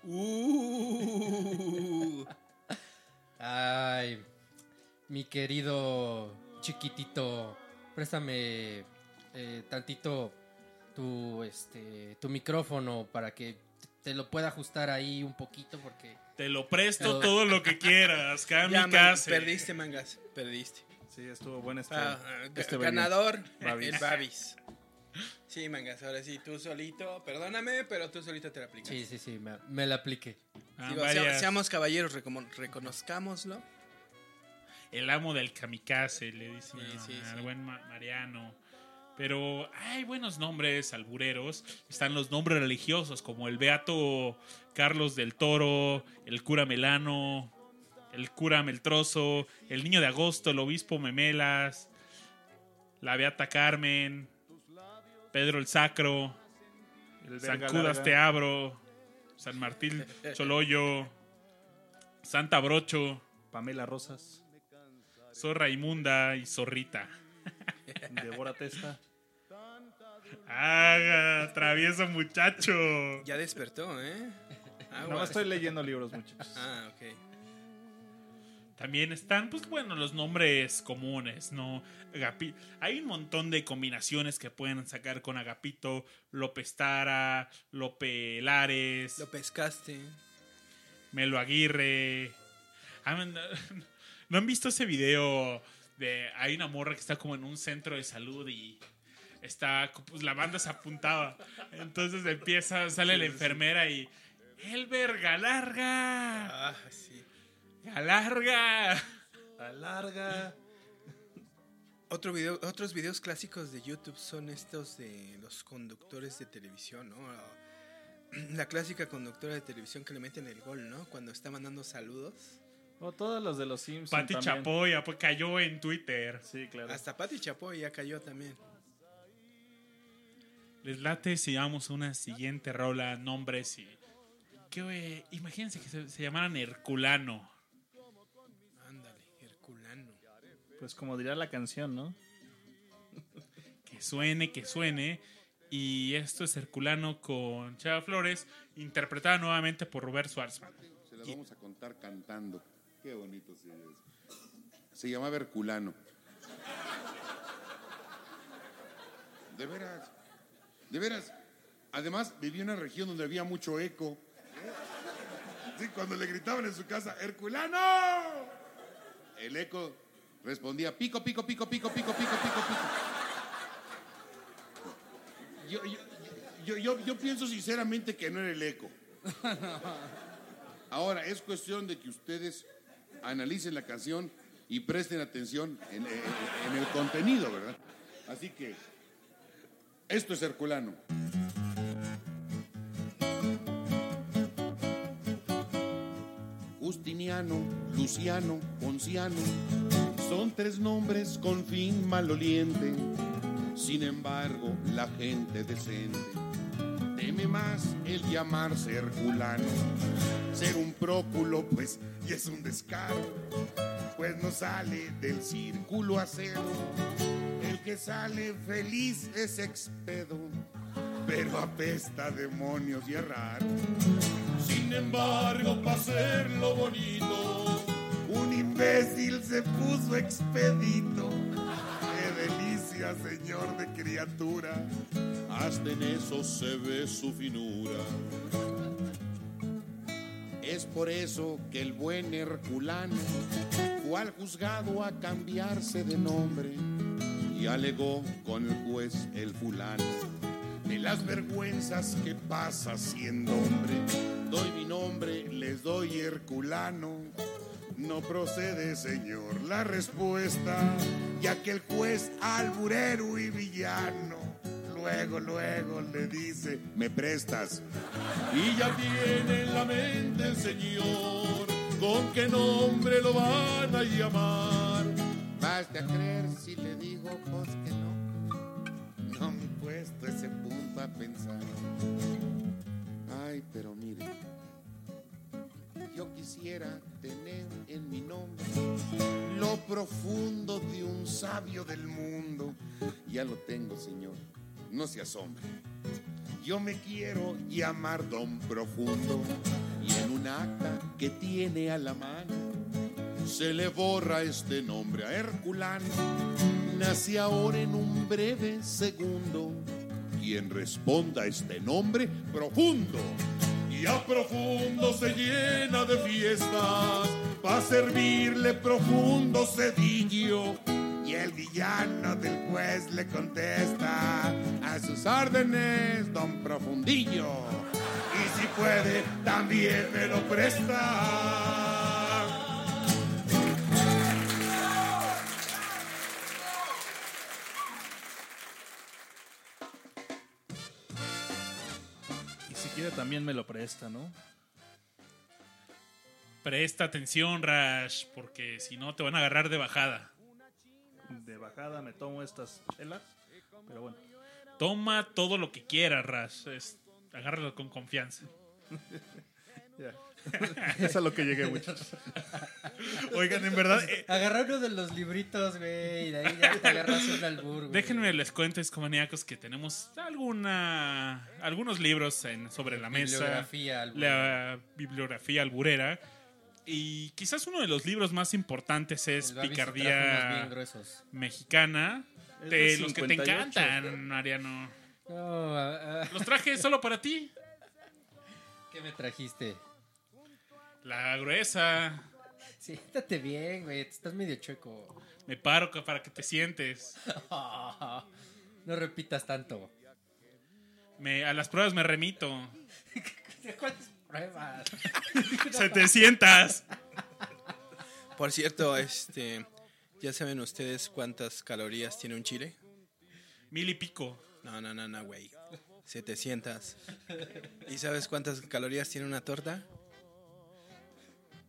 Uh, (laughs) Ay, mi querido chiquitito, préstame eh, tantito tu este tu micrófono para que te lo pueda ajustar ahí un poquito porque Te lo presto Pero- todo lo que quieras. (laughs) ya, man- Kamikaze. perdiste, mangas. Perdiste. Sí, estuvo este. Ah, ah, este ganador, Babis. el Babis. Sí, mangas, ahora sí, tú solito, perdóname, pero tú solito te la aplicas. sí, sí, sí, me, me la apliqué. Ah, Digo, seamos caballeros, reconozcámoslo. El amo del kamikaze, le dicen Sí, sí, al sí. buen Ma- Mariano. Pero hay buenos nombres albureros. Están los nombres religiosos, como el Beato Carlos del Toro, el cura Melano, el cura Meltroso, el niño de agosto, el obispo Memelas, la Beata Carmen, Pedro el Sacro, El San larga. Te Abro, San Martín (laughs) Choloyo, Santa Brocho, Pamela Rosas. Zorra Inmunda y Zorrita. Devora Testa. ¡Ah! Travieso muchacho. Ya despertó, ¿eh? No, estoy leyendo libros, muchachos. Ah, ok. También están, pues bueno, los nombres comunes, ¿no? Agapi- Hay un montón de combinaciones que pueden sacar con Agapito, López Tara, Lope Lares, Lo pescaste. Melo Aguirre. Ah, ¿No ¿no han visto ese video de hay una morra que está como en un centro de salud y está pues la banda se apuntaba. Entonces empieza, sale la enfermera y el verga larga. Ah, sí. Galarga. Alarga. Otro video, otros videos clásicos de YouTube son estos de los conductores de televisión, ¿no? La clásica conductora de televisión que le meten el gol, ¿no? Cuando está mandando saludos. O todos los de los Simpsons. Pati también. Chapoya, pues cayó en Twitter. Sí, claro. Hasta Pati Chapoy ya cayó también. Les late si vamos a una siguiente rola, nombres y. Que, eh, imagínense que se, se llamaran Herculano. Ándale, Herculano. Pues como dirá la canción, ¿no? (laughs) Que suene, que suene. Y esto es Herculano con Chava Flores, interpretada nuevamente por Robert Schwarzman. Se las vamos a contar cantando. Qué bonito oye eso. Se llamaba Herculano. De veras. De veras. Además, vivía en una región donde había mucho eco. Sí, cuando le gritaban en su casa, ¡Herculano! El eco respondía, pico, pico, pico, pico, pico, pico, pico, pico. Yo, yo, yo, yo pienso sinceramente que no era el eco. Ahora, es cuestión de que ustedes analicen la canción y presten atención en, el contenido, ¿verdad? Así que, esto es Herculano. Justiniano, Luciano, Ponciano, son tres nombres con fin maloliente. Sin embargo, la gente decente más el llamarse Herculano. Ser un próculo, pues, y es un descaro, pues no sale del círculo acero. El que sale feliz es expedo, pero apesta demonios y es raro. Sin embargo, para hacerlo bonito, un imbécil se puso expedito. ¡Qué delicia, señor de criatura! Hasta en eso se ve su finura. Es por eso que el buen Herculano fue al juzgado a cambiarse de nombre y alegó con el juez el fulano de las vergüenzas que pasa siendo hombre. Doy mi nombre, les doy Herculano. No procede, señor, la respuesta, ya que el juez alburero y villano luego, luego le dice, me prestas. Y ya tiene en la mente el señor con qué nombre lo van a llamar. Basta a creer si le digo pues que no. No me he puesto ese punto a pensar. Ay, pero mire, yo quisiera tener en mi nombre lo profundo de un sabio del mundo. Ya lo tengo, señor. No se asombre. Yo me quiero llamar Don Profundo y en un acta que tiene a la mano se le borra este nombre a Herculano. Nace ahora en un breve segundo quien responda a este nombre profundo. A profundo se llena de fiestas para servirle profundo cedillo. Y el villano del juez le contesta a sus órdenes, don Profundillo. Y si puede, también me lo presta. También me lo presta, ¿no? Presta atención, Rash, porque si no te van a agarrar de bajada. De bajada me tomo estas chelas, pero bueno. Toma todo lo que quieras, Rash. Es- agárralo con confianza. (laughs) Ya. (laughs) es a lo que llegué, muchachos. (laughs) Oigan, en verdad, eh, Agarra uno de los libritos, güey, y de ahí ya te agarras un albur, güey. déjenme les cuento, escomaníacos, que tenemos alguna, algunos libros en, sobre la mesa. Bibliografía alburera. La bibliografía alburera. Y quizás uno de los libros más importantes es Picardía. Mexicana. De los que te 58, encantan, Mariano. No, ah, ah, Los traje solo para ti. ¿Qué me trajiste? La gruesa. Siéntate bien, güey. Estás medio chueco. Me paro para que te sientes. (laughs) No repitas tanto. Me, a las pruebas me remito. (laughs) ¿Cuántas pruebas? (laughs) 700. Por cierto, este, ¿ya saben ustedes cuántas calorías tiene un chile? Mil y pico. No, no, no, no, güey. 700. ¿Y sabes cuántas calorías tiene una torta?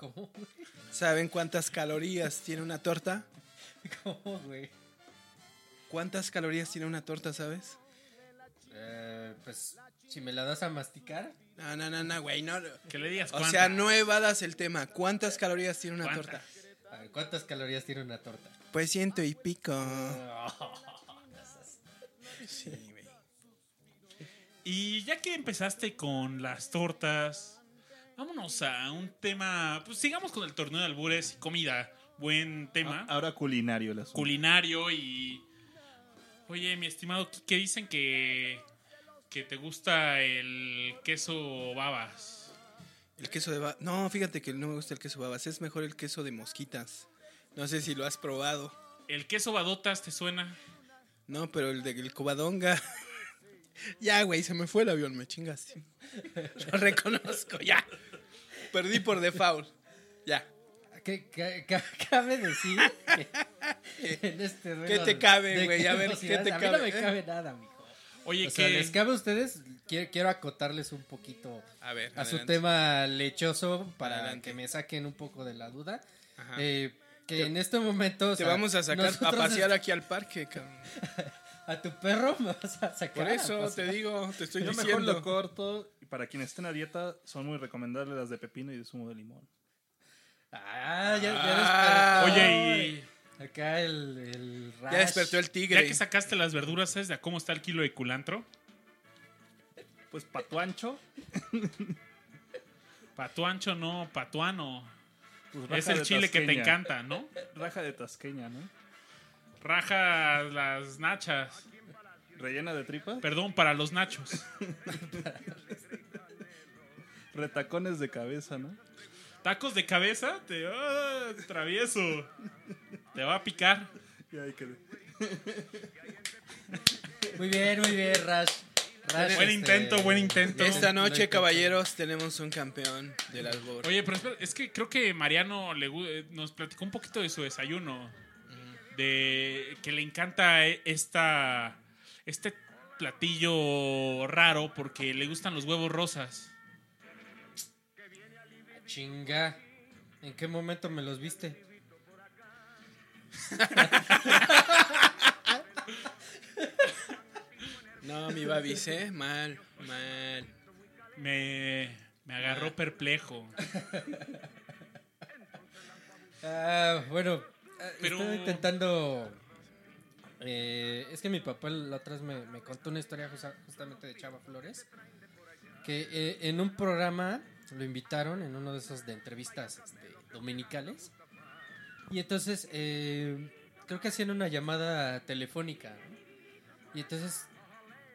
¿Cómo? güey? ¿Saben cuántas calorías tiene una torta? ¿Cómo, güey? ¿Cuántas calorías tiene una torta, sabes? Eh, pues, si me la das a masticar. No, no, no, no, güey, no. Que le digas O sea, no evadas el tema. ¿Cuántas calorías tiene una ¿Cuántas? torta? A ver, ¿cuántas calorías tiene una torta? Pues ciento y pico. (laughs) Sí, güey. Y ya que empezaste con las tortas, vámonos a un tema. Pues sigamos con el torneo de albures y comida. Buen tema. Ahora culinario el asunto. culinario y. Oye, mi estimado Quique, dicen que. que te gusta el queso babas. El queso de babas. No, fíjate que no me gusta el queso de babas. Es mejor el queso de mosquitas. No sé si lo has probado. ¿El queso badotas te suena? No, pero el de el cobadonga. (laughs) ya, güey, se me fue el avión, me chingaste. (laughs) Lo reconozco, ya. Perdí por default. Ya. ¿Qué, qué- qué- cabe decir que en este ¿Qué te cabe, güey? A ver, ¿qué te a mí cabe? no me cabe nada, mijo. Oye, O sea, les cabe a ustedes, quiero, quiero acotarles un poquito A ver, a su tema lechoso para Adelante. que me saquen un poco de la duda. Ajá. Eh, que en este momento... o Te sea, vamos a sacar a pasear aquí al parque, cabrón. (laughs) A tu perro me vas a sacar. Por eso te digo, te estoy Yo mejor diciendo. lo corto. Para quienes estén a dieta, son muy recomendables las de pepino y de zumo de limón. Ah, ya, Ah. ya despertó. Oye, y Acá el, el Ya despertó el tigre. ya que sacaste las verduras, ¿sabes de a cómo está el kilo de culantro? Pues patuancho. Patuancho no, patuano. Pues Es el chile que te encanta, ¿no? Raja de tasqueña, ¿no? Raja las nachas. Rellena de tripa. Perdón, para los nachos. (laughs) Retacones de cabeza, ¿no? Tacos de cabeza, te ah, travieso. Te va a picar. Y ahí quedé. Muy bien, muy bien, Rash. Rash, Buen intento, buen intento. Esta noche, caballeros, tenemos un campeón del albor. Oye, pero espera, es que creo que Mariano le eh, nos platicó un poquito de su desayuno. De que le encanta e- esta este platillo raro porque le gustan los huevos rosas. Chinga. ¿En qué momento me los viste? No, mi babis, ¿eh? Mal, mal. Me, me agarró perplejo. Ah, bueno, ah, Pero- estoy intentando. eh, es que mi papá la otra vez me, me contó una historia justa- justamente de Chava Flores. Que eh, en un programa lo invitaron en uno de esos de entrevistas este, dominicales. Y entonces eh, creo que hacían una llamada telefónica. ¿no? Y entonces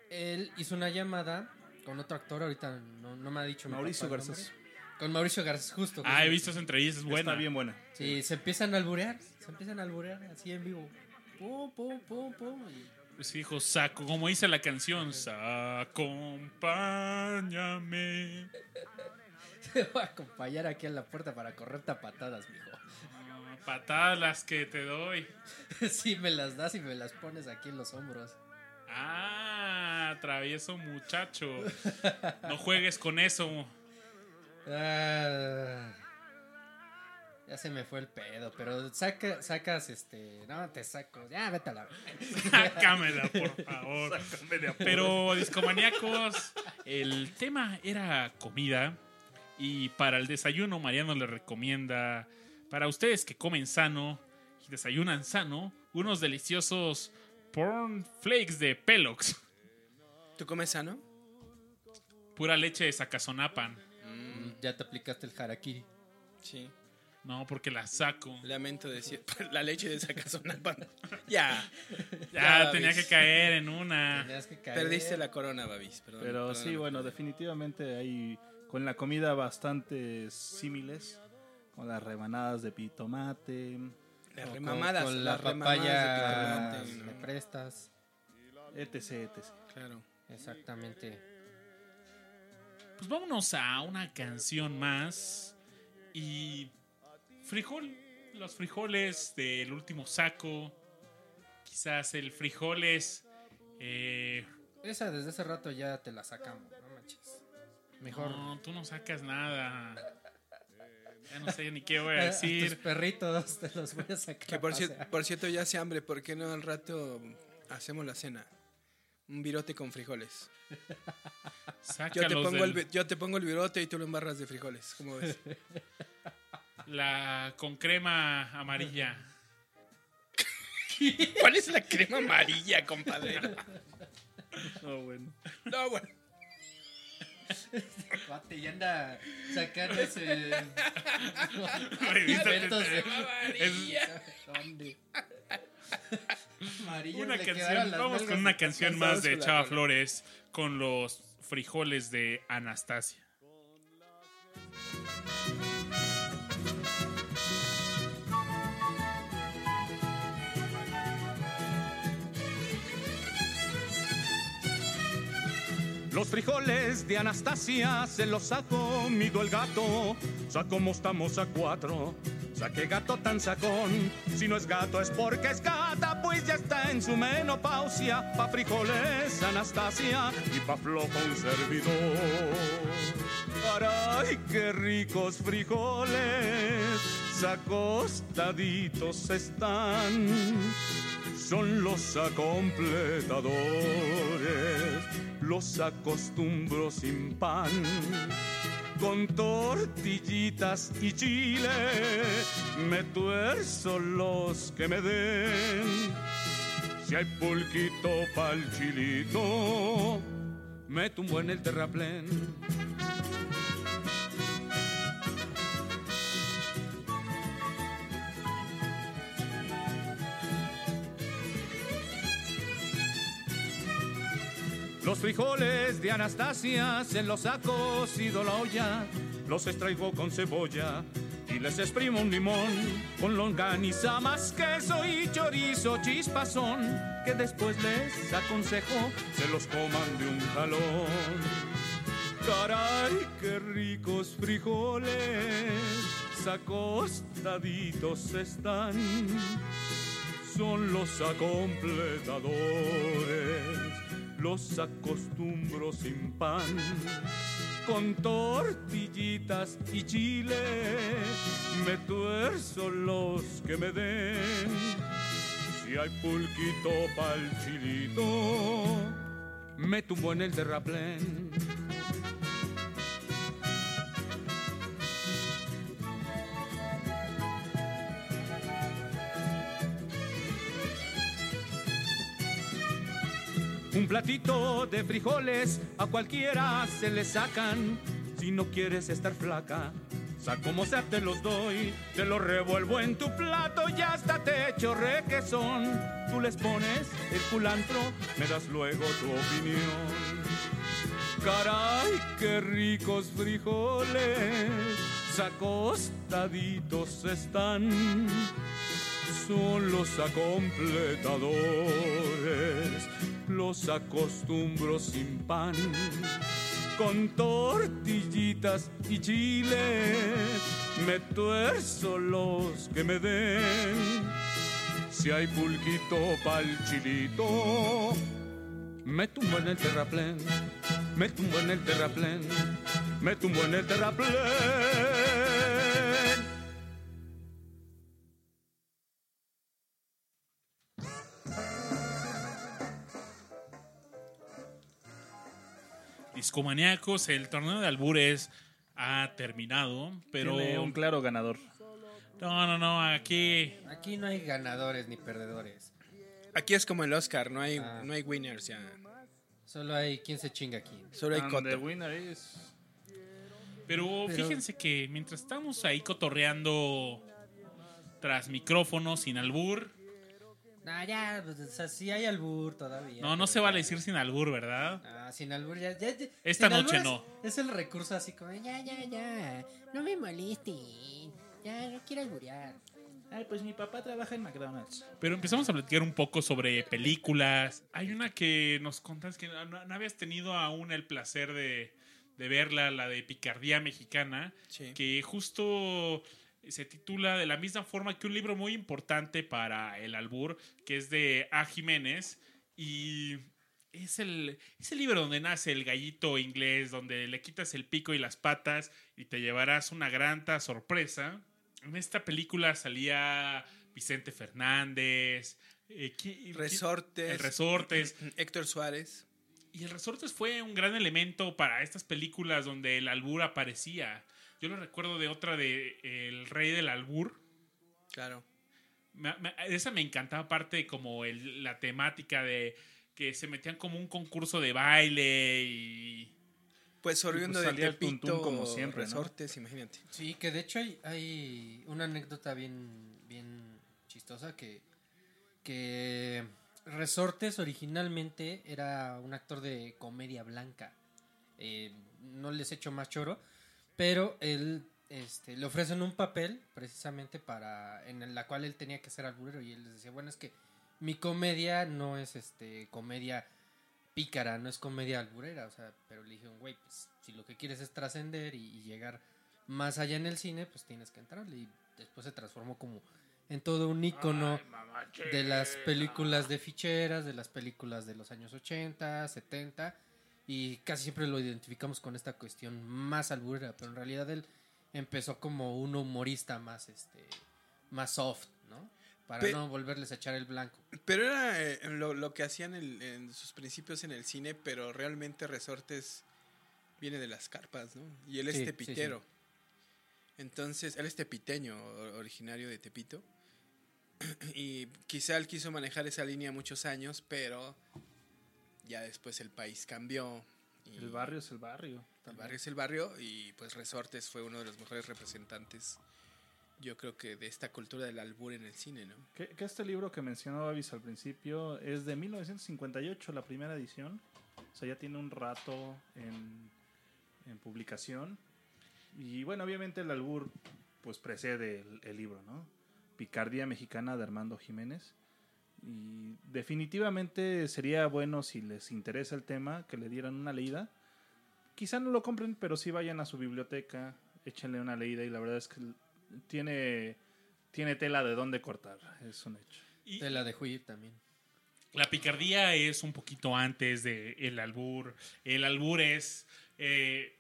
él hizo una llamada con otro actor, ahorita no, no me ha dicho mi Mauricio Garcés. Con Mauricio Garcés, justo. Ah, he visto esa entrevista, es buena. Está bien buena. Sí, se empiezan a alburear, se empiezan a alburear así en vivo. Pum, pum, pum, pum. y- Pues hijo, saco, como dice la canción, acompáñame. Te (laughs) voy a acompañar aquí a la puerta para correrte a patadas, mijo. Patadas las que te doy. (laughs) Sí, me las das y me las pones aquí en los hombros. Ah, travieso muchacho. No juegues con eso. Ah, ya se me fue el pedo, pero saca, sacas este. No, te saco. Ya, vete a la. (laughs) Sácamela, por favor. Pero, discomaníacos, el tema era comida. Y para el desayuno, Mariano le recomienda, para ustedes que comen sano y desayunan sano, unos deliciosos porn flakes de Pelox. ¿Tú comes sano? Pura leche de Sacazonapan. Ya te aplicaste el harakiri. Sí. No, porque la saco. Lamento decir. (laughs) La leche de Sacazonapan. (laughs) ya. Ya, Ya, tenía que caer en una. Tenías que caer. Perdiste la corona, babis. Perdón, Pero perdón. sí, bueno, definitivamente hay con la comida bastantes símiles. Con las rebanadas de pitomate, Las con- remamadas. Con la las remamadas de papaya pitomate, me ¿no? prestas. etc, etc. Claro. Exactamente. Pues vámonos a una canción más. Y. Frijol. Los frijoles del último saco. Quizás el frijoles. Eh, Esa desde hace rato ya te la sacamos. Mejor. no, tú no sacas nada. Ya no sé ni qué voy a (laughs) a tus decir. perritos te los voy a sacar. Que por, cier- pasear. por cierto, ya hace hambre. ¿Por qué no al rato hacemos la cena? Un virote con frijoles. Yo te, pongo el, del- yo te pongo el virote y tú lo embarras de frijoles. ¿Cómo ves? la con crema amarilla. ¿Cuál es la crema amarilla, compadre? (laughs) No, bueno. No, bueno. Cuate, ya anda sacando ese. ¿Dónde? Una canción. Vamos con una canción más de Chava. Flores con los frijoles de Anastasia. Los frijoles de Anastasia se los ha comido el gato. Saco estamos a cuatro. Saqué gato tan sacón. Si no es gato es porque es gata, pues ya está en su menopausia. Pa' frijoles Anastasia y pa' flojo un servidor. Caray, qué ricos frijoles. Sacostaditos están son los acompletadores, los acostumbro sin pan, con tortillitas y chile, me tuerzo los que me den. Si hay pulquito pa'l chilito, me tumbo en el terraplén. Los frijoles de Anastasia se los ha cocido la olla, los extraigo con cebolla y les exprimo un limón con longaniza más queso y chorizo chispazón que después les aconsejo se los coman de un jalón. Caray, qué ricos frijoles, acostaditos están, son los acompletadores los acostumbro sin pan, con tortillitas y chile, me tuerzo los que me den. Si hay pulquito pa'l chilito, me tumbo en el terraplén. Un platito de frijoles a cualquiera se le sacan. Si no quieres estar flaca, como sea te los doy. Te los revuelvo en tu plato y hasta te echo requesón. Tú les pones el culantro, me das luego tu opinión. Caray, qué ricos frijoles, acostaditos están. Son los acompletadores los acostumbro sin pan, con tortillitas y chile, me tuerzo los que me den. Si hay pulquito pa'l chilito, me tumbo en el terraplén, me tumbo en el terraplén, me tumbo en el terraplén. Discomaníacos, el torneo de albures ha terminado, pero... Tiene un claro ganador. No, no, no, aquí... Aquí no hay ganadores ni perdedores. Aquí es como el Oscar, no hay, Ah. no hay winners ya. Solo hay quien se chinga aquí. Solo hay And coto. the winner is- Pero, Pero- fíjense que mientras estamos ahí cotorreando tras micrófonos, sin albur... No, ya, pues, o sea, sí hay albur todavía. No, no se vale decir sin albur, ¿verdad? Ah, sin albur ya. ya- ya- Esta sin noche albur no. Es, es el recurso así como, ya, ya, ya. No me molesten. Ya, no quiero alburear. Ay, pues mi papá trabaja en McDonald's. Pero empezamos a platicar un poco sobre películas. Hay una que nos contas que no, no habías tenido aún el placer de, de verla, la de Picardía Mexicana, Sí. que justo se titula de la misma forma que un libro muy importante para el albur, que es de A. Jiménez. Y es el, es el libro donde nace el gallito inglés, donde le quitas el pico y las patas y te llevarás una grata sorpresa. En esta película salía Vicente Fernández, eh, ¿qui- Resortes. El Resortes. Héctor Suárez. Y el Resortes fue un gran elemento para estas películas donde el albur aparecía. Yo lo recuerdo de otra de El Rey del Albur. Claro. Me- me- esa me encantaba aparte como el- la temática de que se metían como un concurso de baile y... Pues pues del salía el tuntún Tepito, como siempre, ¿no? Resortes, imagínate. Sí, que de hecho hay, hay una anécdota bien, bien chistosa que, que Resortes originalmente era un actor de comedia blanca. Eh, no les echo más choro, Pero él este, le ofrecen un papel precisamente para en la cual él tenía que ser alburero y él les decía, bueno, es que mi comedia no es este comedia pícara, no es comedia alburera, o sea, pero le dijeron, güey, pues si lo que quieres es trascender y, y llegar más allá en el cine, pues tienes que entrarle y después se transformó como en todo un icono de las películas de ficheras, de las películas de los años 80, 70 y casi siempre lo identificamos con esta cuestión más alburera, pero en realidad él empezó como un humorista más este más soft, ¿no? Para no volverles a echar el blanco. Pero era eh, lo, lo que hacían el- en sus principios en el cine, pero realmente Resortes viene de las carpas, ¿no? Y él es Sí, sí, tepitero. Entonces, él es tepiteño, originario de Tepito. (clears throat) Y quizá él quiso manejar esa línea muchos años, pero ya después el país cambió. y El barrio es el barrio. el barrio es el barrio y pues Resortes fue uno de los mejores representantes, yo creo que de esta cultura del albur en el cine, ¿no? Que, que este libro que mencionó Avis al principio es de 1958, la primera edición. O sea, ya tiene un rato en, en publicación. Y bueno, obviamente el albur pues precede el, el libro, ¿no? Picardía Mexicana de Armando Jiménez. Y definitivamente sería bueno si les interesa el tema que le dieran una leída. Quizá no lo compren, pero sí vayan a su biblioteca, échenle una leída y la verdad es que tiene, tiene tela de dónde cortar, es un hecho. Y De Huir también. la picardía es un poquito antes de el albur. El albur es. eh,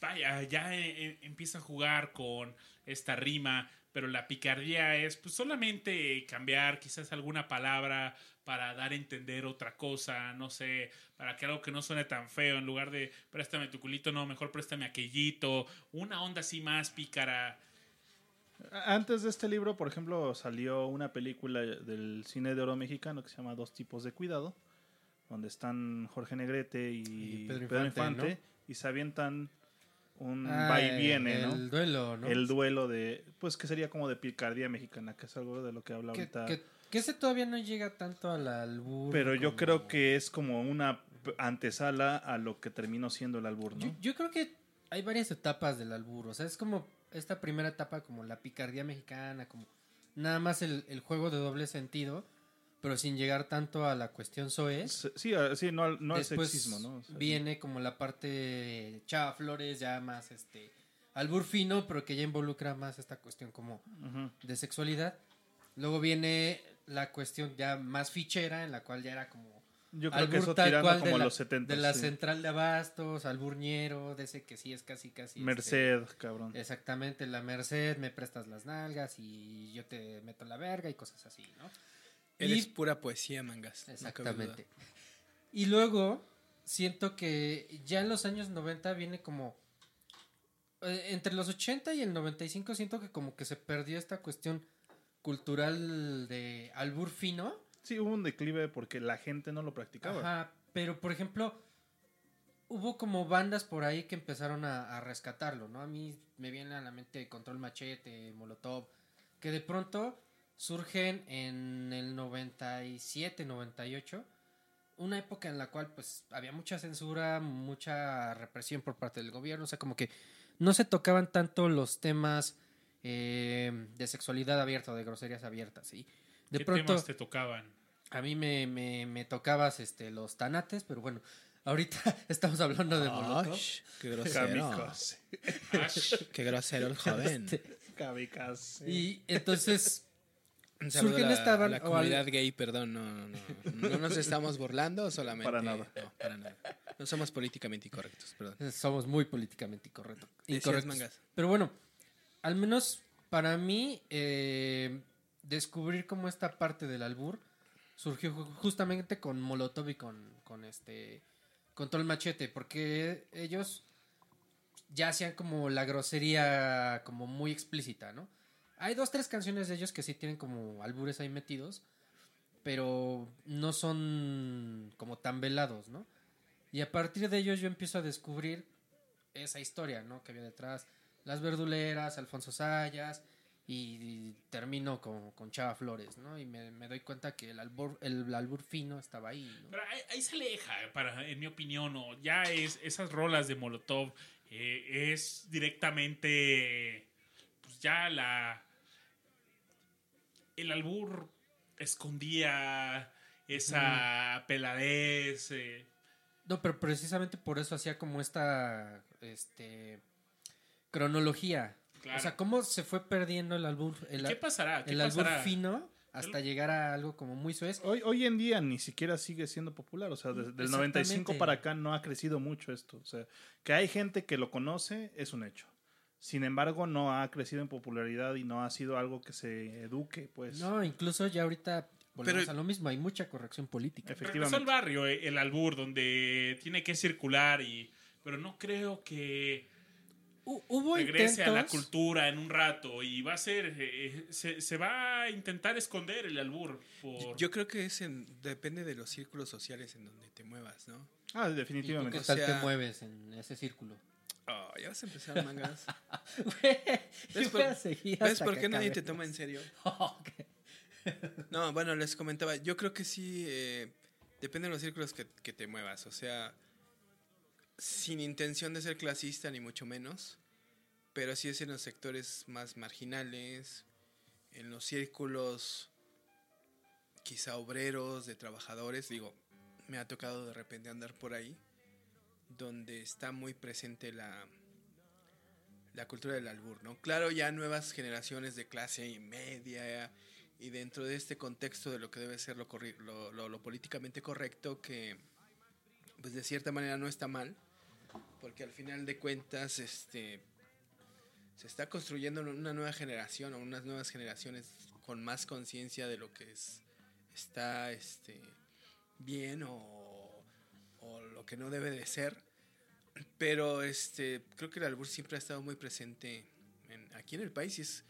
vaya, ya eh, eh, empieza a jugar con esta rima, pero la picardía es pues, solamente cambiar quizás alguna palabra para dar a entender otra cosa, no sé, para que algo que no suene tan feo, en lugar de préstame tu culito, no, mejor préstame aquellito, una onda así más pícara. Antes de este libro, por ejemplo, salió una película del cine de oro mexicano que se llama Dos tipos de cuidado, donde están Jorge Negrete y, Y Pedro Pedro, Infante, Infante, y se avientan un Ah, va y viene, el ¿no? duelo, ¿no? El duelo de, pues que sería como de picardía mexicana, que es algo de lo que habla que, ahorita. que- que ese todavía no llega tanto al albur. Pero yo creo que es como una antesala a lo que terminó siendo el albur, ¿no? Yo, yo creo que hay varias etapas del albur. O sea, es como esta primera etapa, como la picardía mexicana, como nada más el, el juego de doble sentido, pero sin llegar tanto a la cuestión soez. Sí, sí, no, al- no al sexismo, ¿no? O sea, viene como la parte Chava Flores, ya más este albur fino, pero que ya involucra más esta cuestión como ujú. de sexualidad. Luego viene la cuestión ya más fichera, en la cual ya era como Yo creo que albur eso tal tirando cual como de la, los 70. de la sí. central de abastos, alburniero, de ese que sí es casi casi este, Merced, cabrón. exactamente la Merced, me prestas las nalgas y yo te meto la verga y cosas así, ¿no? Él Y- es pura poesía, mangas. no. Exactamente. Y luego siento que ya en los años 90 viene como eh, entre los 80 y el 95 siento que como que se perdió esta cuestión cultural de albur fino. Sí, hubo un declive porque la gente no lo practicaba. Ajá, pero por ejemplo, hubo como bandas por ahí que empezaron a, a rescatarlo, ¿no? A mí me viene a la mente Control Machete, Molotov, que de pronto surgen en el 97, 98, una época en la cual pues había mucha censura, mucha represión por parte del gobierno, o sea, como que no se tocaban tanto los temas eh, de sexualidad abierta o de groserías abiertas, ¿sí? De ¿Qué pronto... temas te tocaban? A mí me, me, me tocabas este, los tanates, pero bueno, ahorita (laughs) estamos hablando de Molotov. Qué grosero. Qué grosero el joven. Este, y entonces, surge en la, esta al- comunidad gay, perdón, no, no, no, no nos estamos burlando (laughs) solamente. Para nada. No, para nada. No somos políticamente incorrectos, perdón. somos muy políticamente incorrectos. Incorrectos. Pero bueno, al menos para mí, eh, descubrir cómo esta parte del albur surgió ju- justamente con Molotov y con, con este Control Machete, porque ellos ya hacían como la grosería como muy explícita, ¿no? Hay dos, tres canciones de ellos que sí tienen como albures ahí metidos, pero no son como tan velados, ¿no? Y a partir de ellos yo empiezo a descubrir esa historia, ¿no? Que había detrás. Las verduleras, Alfonso Sayas, y termino con, con Chava Flores, ¿no? Y me, doy cuenta que el albur, el albur fino estaba ahí, ¿no? Pero ahí, ahí se aleja, para, en mi opinión, o ya es esas rolas de Molotov eh, es directamente pues ya la el albur escondía esa peladez eh, No, pero precisamente por eso hacía como esta este cronología. Claro. O sea, cómo se fue perdiendo el albur, el, ¿Qué pasará? ¿Qué el albur fino hasta llegar a algo como muy suez. Hoy, hoy en día ni siquiera sigue siendo popular. O sea, desde el 95 Exactamente. para acá no ha crecido mucho esto. O sea, que hay gente que lo conoce es un hecho. Sin embargo, no ha crecido en popularidad y no ha sido algo que se eduque, pues. No, incluso ya ahorita volvemos Pero- a lo mismo, hay mucha corrección política. Regresó efectivamente. al barrio eh, el albur donde tiene que circular y pero no creo que Hu- Hubo regrese a la intentos- cultura en un rato y va a ser eh, se, se va a intentar esconder el albur por Yo creo que es en, depende de los círculos sociales en donde te muevas, ¿no? Ah, ¿Y tú definitivamente. qué tal O sea- te mueves en ese círculo? Ya vas a empezar mangas. (laughs) Güey, ¿Ves por- voy a seguir ¿Ves hasta por que qué nadie te toma en serio? (laughs) No, bueno, les comentaba, yo creo que sí, eh, depende de los círculos que, que te muevas, o sea, sin intención de ser clasista ni mucho menos, pero sí es en los sectores más marginales, en los círculos quizá obreros, de trabajadores, digo, me ha tocado de repente andar por ahí, donde está muy presente la, la cultura del albur, ¿no? Claro, ya nuevas generaciones de clase media y dentro de este contexto de lo que debe ser lo, lo, lo- lo políticamente correcto, que pues de cierta manera no está mal, porque al final de cuentas este, se está construyendo una nueva generación o unas nuevas generaciones con más conciencia de lo que es, está este, bien o, o lo que no debe de ser. Pero este, creo que el albur siempre ha estado muy presente en- aquí en el país y es,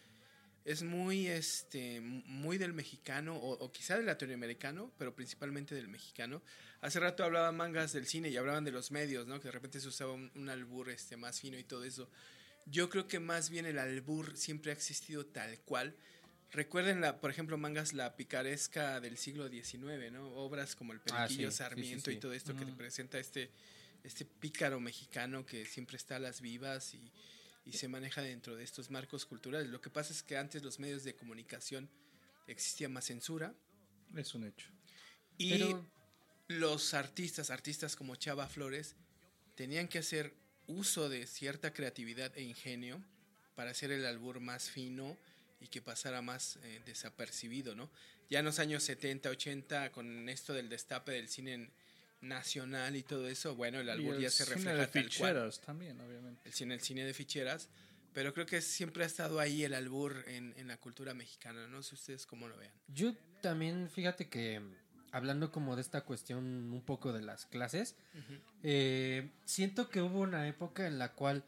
es muy, este, muy del mexicano o, o quizá del latinoamericano, pero principalmente del mexicano. Hace rato hablaba mangas del cine y hablaban de los medios, ¿no? Que de repente se usaba un, un albur este, más fino y todo eso. Yo creo que más bien el albur siempre ha existido tal cual. Recuerden, la, por ejemplo, mangas la picaresca del siglo XIX, ¿no? Obras como El Ah, Periquillo sí, sí, Sarmiento sí, sí. y todo esto que Ujú. presenta este, este pícaro mexicano que siempre está a las vivas y, y se maneja dentro de estos marcos culturales. Lo que pasa es que antes los medios de comunicación existía más censura Es un hecho. y Pero- los artistas, artistas como Chava Flores, tenían que hacer uso de cierta creatividad e ingenio para hacer el albur más fino y que pasara más eh, desapercibido, ¿no? Ya en los años 70, 80, con esto del destape del cine nacional y todo eso, bueno, el Y albur el ya se refleja de tal cual ficheras también, obviamente. el cine, el cine de ficheras, pero creo que siempre ha estado ahí el albur en, en la cultura mexicana, no sé ustedes cómo lo vean. Yo también, fíjate que hablando como de esta cuestión un poco de las clases, eh, siento que hubo una época en la cual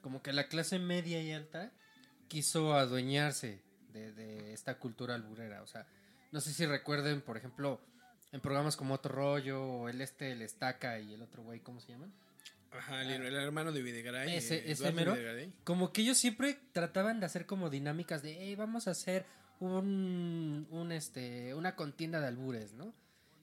como que la clase media y alta quiso adueñarse de, de esta cultura alburera. O sea, no sé si recuerden, por ejemplo, en programas como Otro Rollo o el este, el Estaca y el otro güey, ¿cómo se llaman? Ajá, el, el hermano de Videgaray. Ese, eh, ese mero. Videgaray. Como que ellos siempre trataban de hacer como dinámicas de, "Ey, vamos a hacer un, un, este, una contienda de albures, ¿no?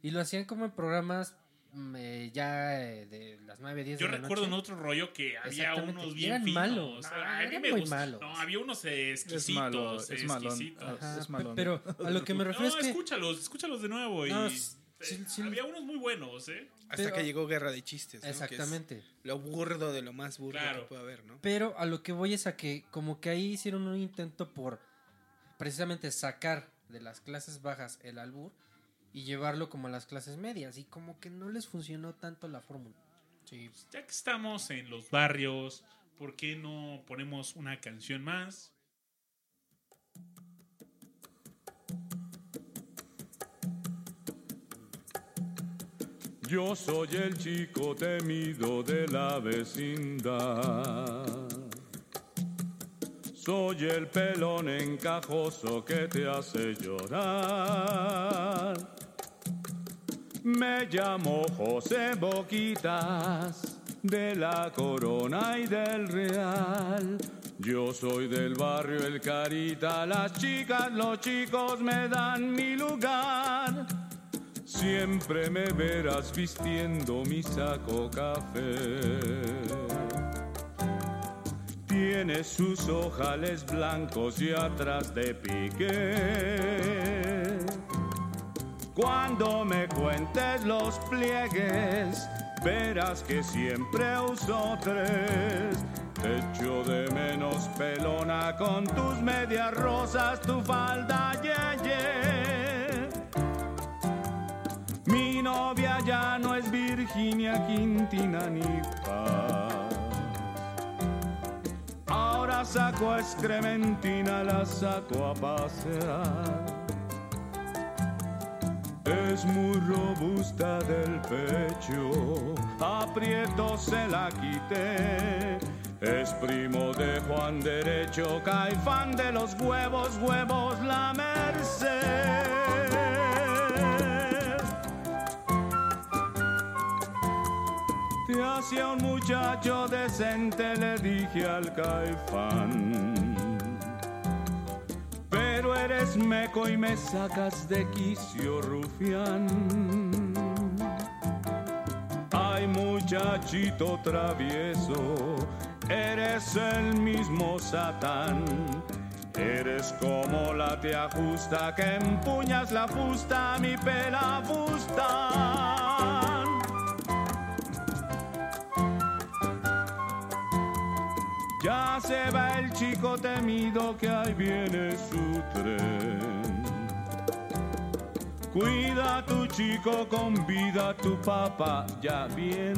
Y lo hacían como en programas mm, eh, ya eh, de las 9, 10 Yo de la recuerdo en noche. otro rollo que había unos bien eran finos. malos. A No, mí eran me muy malos. No, había unos exquisitos. Es malo, es malón. exquisitos. Ah, Ajá, es malón. Pero a lo que me (laughs) refiero No, es que... escúchalos, escúchalos de nuevo. No, y, eh, sí, sí. Había unos muy buenos, ¿eh? Hasta Pero- que llegó Guerra de Chistes. ¿no? Que es Exactamente. lo burdo de lo más burdo Claro. que puede haber, ¿no? Pero a lo que voy es a que como que ahí hicieron un intento por precisamente sacar de las clases bajas el albur y llevarlo como a las clases medias y como que no les funcionó tanto la fórmula. Sí, Ya que estamos en los barrios, ¿por qué no ponemos una canción más? Yo soy el chico temido de la vecindad. Soy el pelón encajoso que te hace llorar. Me llamo José Boquitas de la corona y del real. Yo soy del barrio El Carita, las chicas, los chicos me dan mi lugar. Siempre me verás vistiendo mi saco café. Tiene sus ojales blancos y atrás de pique. Cuando me cuentes los pliegues, verás que siempre uso tres. Te echo de menos pelona con tus medias rosas, tu falda yeye. Mi novia ya no es Virginia Quintina ni Paz. Ahora saco a excrementina, la saco a pasear. Es muy robusta del pecho, aprieto se la quité. Es primo de Juan Derecho, caifán de los huevos, huevos la merced. Te hacía un muchacho decente, le dije al caifán. Pero eres meco y me sacas de quicio, rufián. Ay, muchachito travieso, eres el mismo Satán. Eres como la tía justa que empuñas la fusta, mi pela fusta. Ya se va el chico temido que ahí viene su tren. Cuida a tu chico con vida, tu papá ya bien.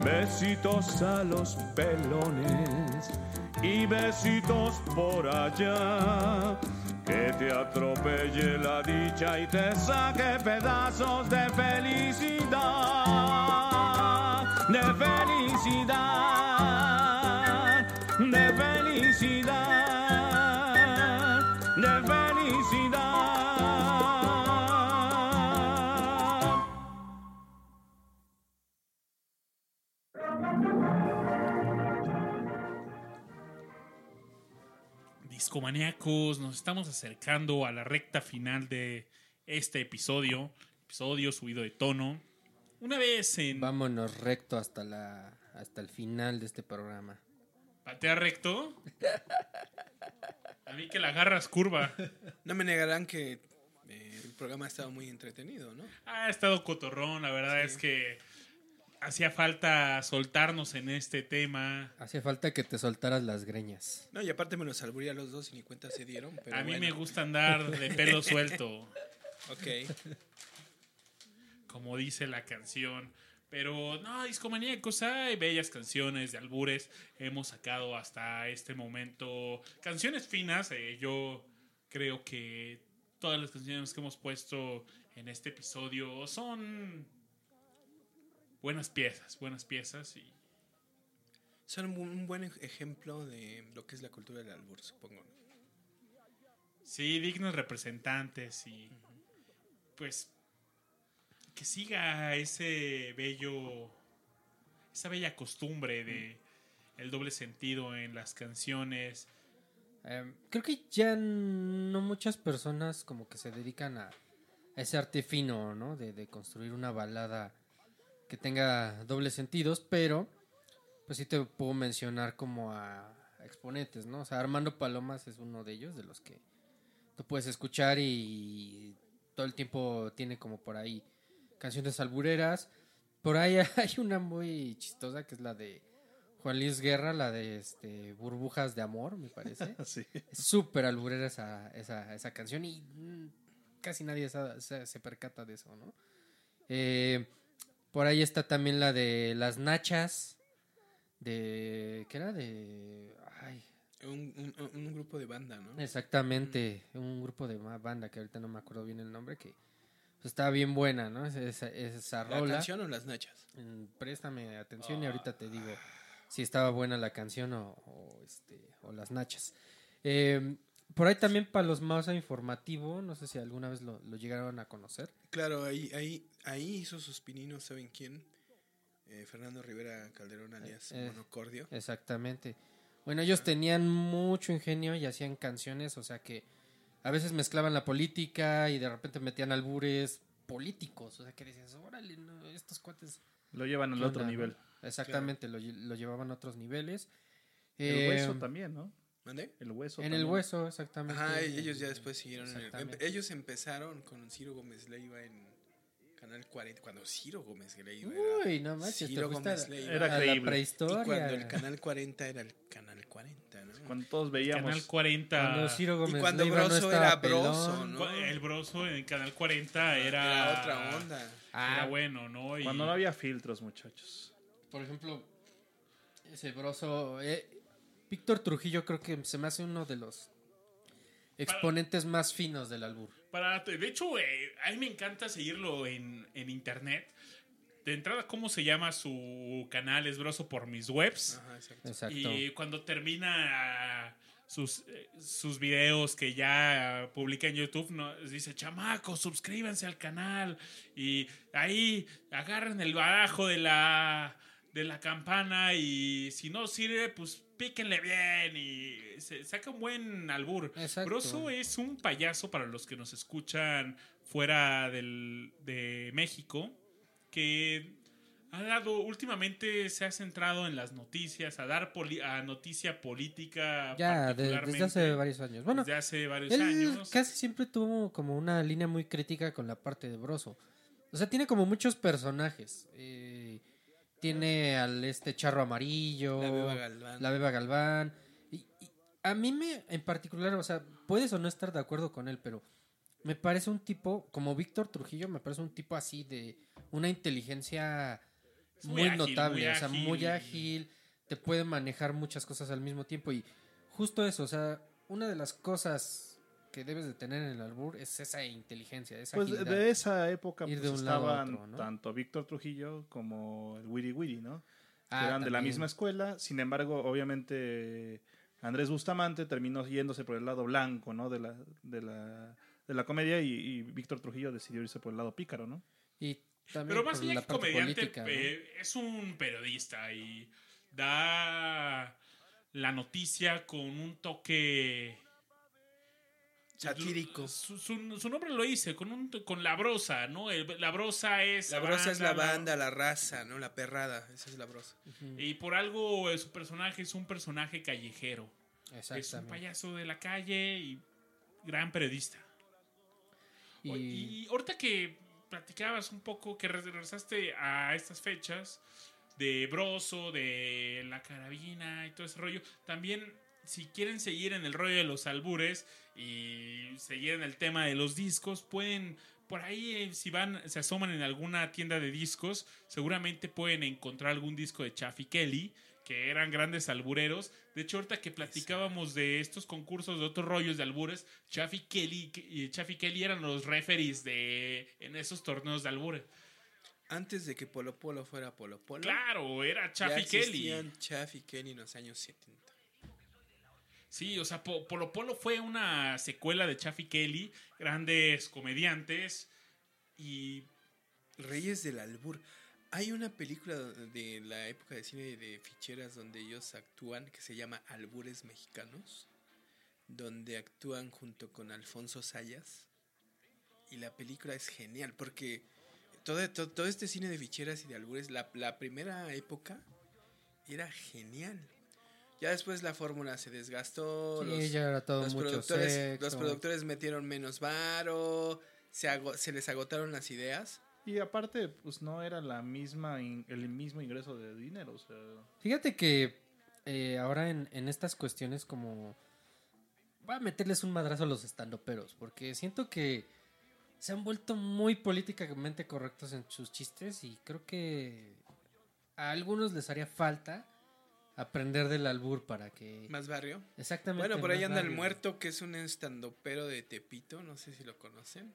Besitos a los pelones y besitos por allá. Que te atropelle la dicha y te saque pedazos de felicidad, de felicidad, de felicidad, de felicidad. Discomaníacos, nos estamos acercando a la recta final de este episodio. Episodio subido de tono. Una vez en Vámonos recto hasta la hasta el final de este programa. Patea recto. A mí que la agarras curva. No me negarán que eh, el programa ha estado muy entretenido, ¿no? Ha estado cotorrón, la verdad es que hacía falta soltarnos en este tema. Hacía falta que te soltaras las greñas. No, y aparte me los alburí a los dos y ni cuenta se dieron. Pero a mí bueno. me gusta andar de pelo (laughs) suelto, Ok. Como dice la canción. Pero no, discomaníacos, hay bellas canciones de albures. Hemos sacado hasta este momento canciones finas. eh, yo creo que todas las canciones que hemos puesto en este episodio son buenas piezas, buenas piezas y Son un buen ej- ejemplo de lo que es la cultura del albur, supongo. Sí, dignos representantes y pues que siga ese bello, esa bella costumbre de el doble sentido en las canciones. Eh, creo que ya no muchas personas como que se dedican a, a ese arte fino, ¿no? De, de construir una balada que tenga dobles sentidos, pero pues sí te puedo mencionar como a exponentes, ¿no? O sea, Armando Palomas es uno de ellos, de los que tú puedes escuchar y todo el tiempo tiene como por ahí canciones albureras. Por ahí (laughs) hay una muy chistosa que es la de Juan Luis Guerra, la de este Burbujas de Amor, me parece. (laughs) Sí. Es súper alburera esa, esa, esa canción y mm, casi nadie se, se percata de eso, ¿no? Eh, por ahí está también la de Las Nachas, de... ¿Qué era? De... Ay, Un, un- un grupo de banda, ¿no? exactamente, un grupo de banda que ahorita no me acuerdo bien el nombre, que pues, estaba bien buena, ¿no? Esa, esa, esa ¿La rola. canción o las nachas? Mm, Préstame atención y ahorita te digo si estaba buena la canción o, o, este, o las nachas. Eh, por ahí también para los más informativo, no sé si alguna vez lo, lo llegaron a conocer. Claro, ahí, ahí, ahí hizo sus pininos, ¿saben quién? eh, Fernando Rivera Calderón alias Eh, Monocordio. Exactamente. Bueno, ellos tenían mucho ingenio y hacían canciones, o sea que a veces mezclaban la política y de repente metían albures políticos, o sea que decías, órale, no, estos cuates... Lo llevan al ¿qué otro onda, nivel. no?". Exactamente, lo, lle- lo llevaban a otros niveles. El Eh, hueso también, ¿no? ¿Mande? El hueso. En el hueso, exactamente. Ajá, y ellos ya después siguieron. en el- ellos empezaron con Ciro Gómez Leiva en Canal 40. Cuando Ciro Gómez Leiva Uy, era. no manches, Ciro Gómez Leiva. Era a la creíble. prehistoria. Y cuando el Canal 40 era el Canal 40, ¿no? Cuando todos veíamos. Canal 40. Cuando Ciro Gómez cuando Leiva no Broso estaba era Broso. ¿no? El broso en Canal 40 era. Era otra onda. Ah, Era bueno, ¿no? Y- Cuando no había filtros, muchachos. Por ejemplo, ese broso. eh, Víctor Trujillo creo que se me hace uno de los exponentes más finos del albur. Para, de hecho, eh, a mí me encanta seguirlo en, en internet. De entrada, ¿cómo se llama su canal? Es Broso por mis webs. Ajá, exacto. Exacto. Y cuando termina sus, eh, sus videos que ya publica en YouTube, ¿no? dice, chamacos, suscríbanse al canal. Y ahí agarren el barajo de la, de la campana y si no sirve, pues píquenle bien y se saca un buen albur. Exacto. Broso es un payaso para los que nos escuchan fuera del, de México que ha dado últimamente se ha centrado en las noticias a dar poli- a noticia política Ya, de- desde hace varios años. Bueno, desde hace varios él años casi siempre tuvo como una línea muy crítica con la parte de Broso. O sea, tiene como muchos personajes. Eh, tiene al este charro amarillo. La Beba Galván. La Beba Galván. Y, y a mí me, en particular, o sea, puedes o no estar de acuerdo con él, pero me parece un tipo, como Víctor Trujillo, me parece un tipo así de una inteligencia muy muy, ágil, notable, muy o sea, muy ágil, te puede manejar muchas cosas al mismo tiempo y justo eso, o sea, una de las cosas que debes de tener en el albur es esa inteligencia, esa Pues de, agilidad. de esa época pues, estaban otro, ¿no? tanto Víctor Trujillo como el Wiri Wiri, ¿no? Que Ah, eran de la misma escuela. Sin embargo, obviamente, Andrés Bustamante terminó yéndose por el lado blanco, ¿no? De la, de la, de la comedia y, y Víctor Trujillo decidió irse por el lado pícaro, ¿no? Y también pero más parte comediante política, ¿no? eh, es un periodista y da la noticia con un toque Satírico. Su, su- su nombre lo dice, con, un, con la brosa, ¿no? El- la brosa es. La brosa es la banda, la raza, ¿no? La perrada. Esa es la brosa. Y por algo eh, su personaje es un personaje callejero. Es un Exactamente. payaso de la calle y gran periodista. Y, Y, ahorita que platicabas un poco, que regresaste a estas fechas de Broso, de la carabina y todo ese rollo, también si quieren seguir en el rollo de los albures y seguir en el tema de los discos, pueden por ahí eh, si van, se asoman en alguna tienda de discos, seguramente pueden encontrar algún disco de Chaffy Kelly, que eran grandes albureros. De hecho, ahorita que platicábamos de estos concursos de otros rollos de albures, Chaffy Kelly y Chaffy Kelly eran los referees de en esos torneos de albures. Antes de que Polo Polo fuera Polo Polo. Claro, era ya Chaffy Kelly. existían Chaffy Kelly en los años 70. Sí, o sea, Po- Polo Polo fue una secuela de Chaffy Kelly, grandes comediantes y Reyes del Albur. Hay una película de la época de cine de ficheras donde ellos actúan que se llama Albures Mexicanos, donde actúan junto con Alfonso Sayas. Y la película es genial porque todo, todo, este cine de ficheras y de albures, la primera época era genial. Ya después la fórmula se desgastó. Sí, los- ya era todo los mucho productores, sexo. los productores metieron menos varo, se, ago- se les agotaron las ideas. Y aparte, pues no era la misma in- el mismo ingreso de dinero. O sea, Fíjate que eh, ahora en, en estas cuestiones como... Voy a meterles un madrazo a los estandoperos, porque siento que se han vuelto muy políticamente correctos en sus chistes y creo que a algunos les haría falta aprender del albur para que... Más barrio. Exactamente. Bueno, por ahí anda el muerto, que es un estandopero de Tepito, no sé si lo conocen.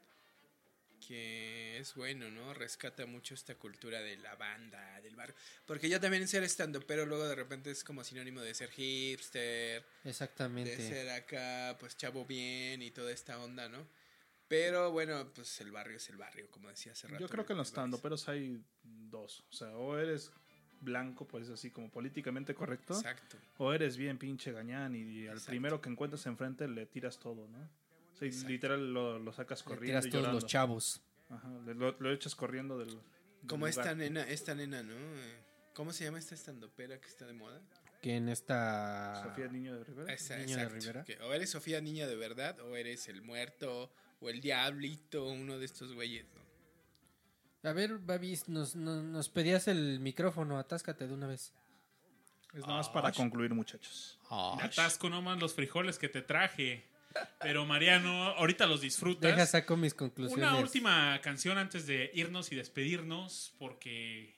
Que es bueno, ¿no? Rescata mucho esta cultura de la banda, del barrio. Porque ya también ser estandopero luego de repente es como sinónimo de ser hipster, Exactamente. de ser acá, pues chavo bien y toda esta onda, ¿no? Pero bueno, pues el barrio es el barrio, como decía hace rato. yo creo que en los stand-uperos hay dos. O sea, o eres blanco, pues así como políticamente correcto. Exacto. O eres bien pinche gañán y al Exacto. primero que encuentras enfrente le tiras todo, ¿no? O sea, literal lo, lo sacas Le corriendo tiras y todos los chavos. Ajá, lo, lo echas corriendo del, del Como esta lugar. nena, esta nena, ¿no? ¿Cómo se llama esta estandopera que está de moda? Que en esta... Sofía Niño de Rivera. Esa, Niño de Rivera. que o eres Sofía Niña de verdad, o eres el muerto, o el diablito, uno de estos güeyes, ¿no? A ver, Babis, nos, nos, nos pedías el micrófono, atáscate de una vez. Es nada más para concluir, muchachos. Me atasco nomás los frijoles que te traje. Pero Mariano, ahorita los disfrutas. Deja, saco mis conclusiones. Una última canción antes de irnos y despedirnos, porque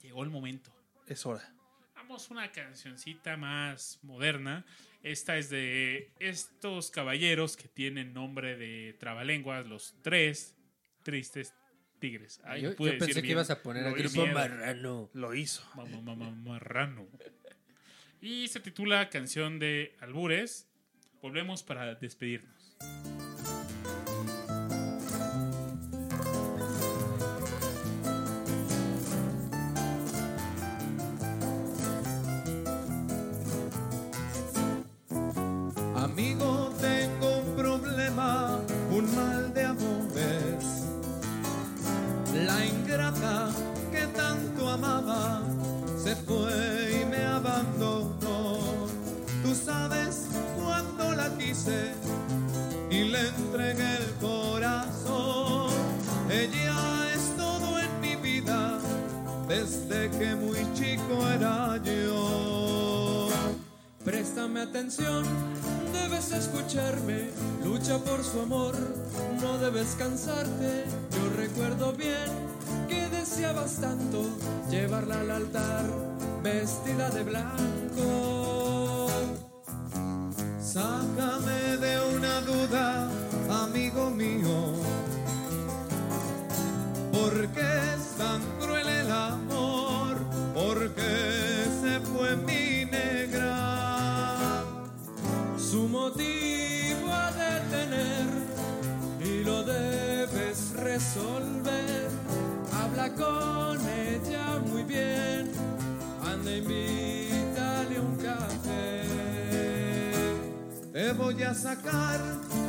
llegó el momento. Es hora. Vamos una cancioncita más moderna. Esta es de estos caballeros que tienen nombre de trabalenguas, los tres tristes tigres. Ay, yo pensé decir que bien. ibas a poner Lo a Grupo. Marrano. Lo hizo. Mamá, mamá, (laughs) marrano. Y se titula Canción de Albures. Volvemos para despedirnos. Préstame atención, debes escucharme, lucha por su amor, no debes cansarte. Yo recuerdo bien que deseabas tanto llevarla al altar vestida de blanco. Sácame de una duda, amigo mío, ¿por resolver. Habla con ella muy bien, anda invítale un café. Te voy a sacar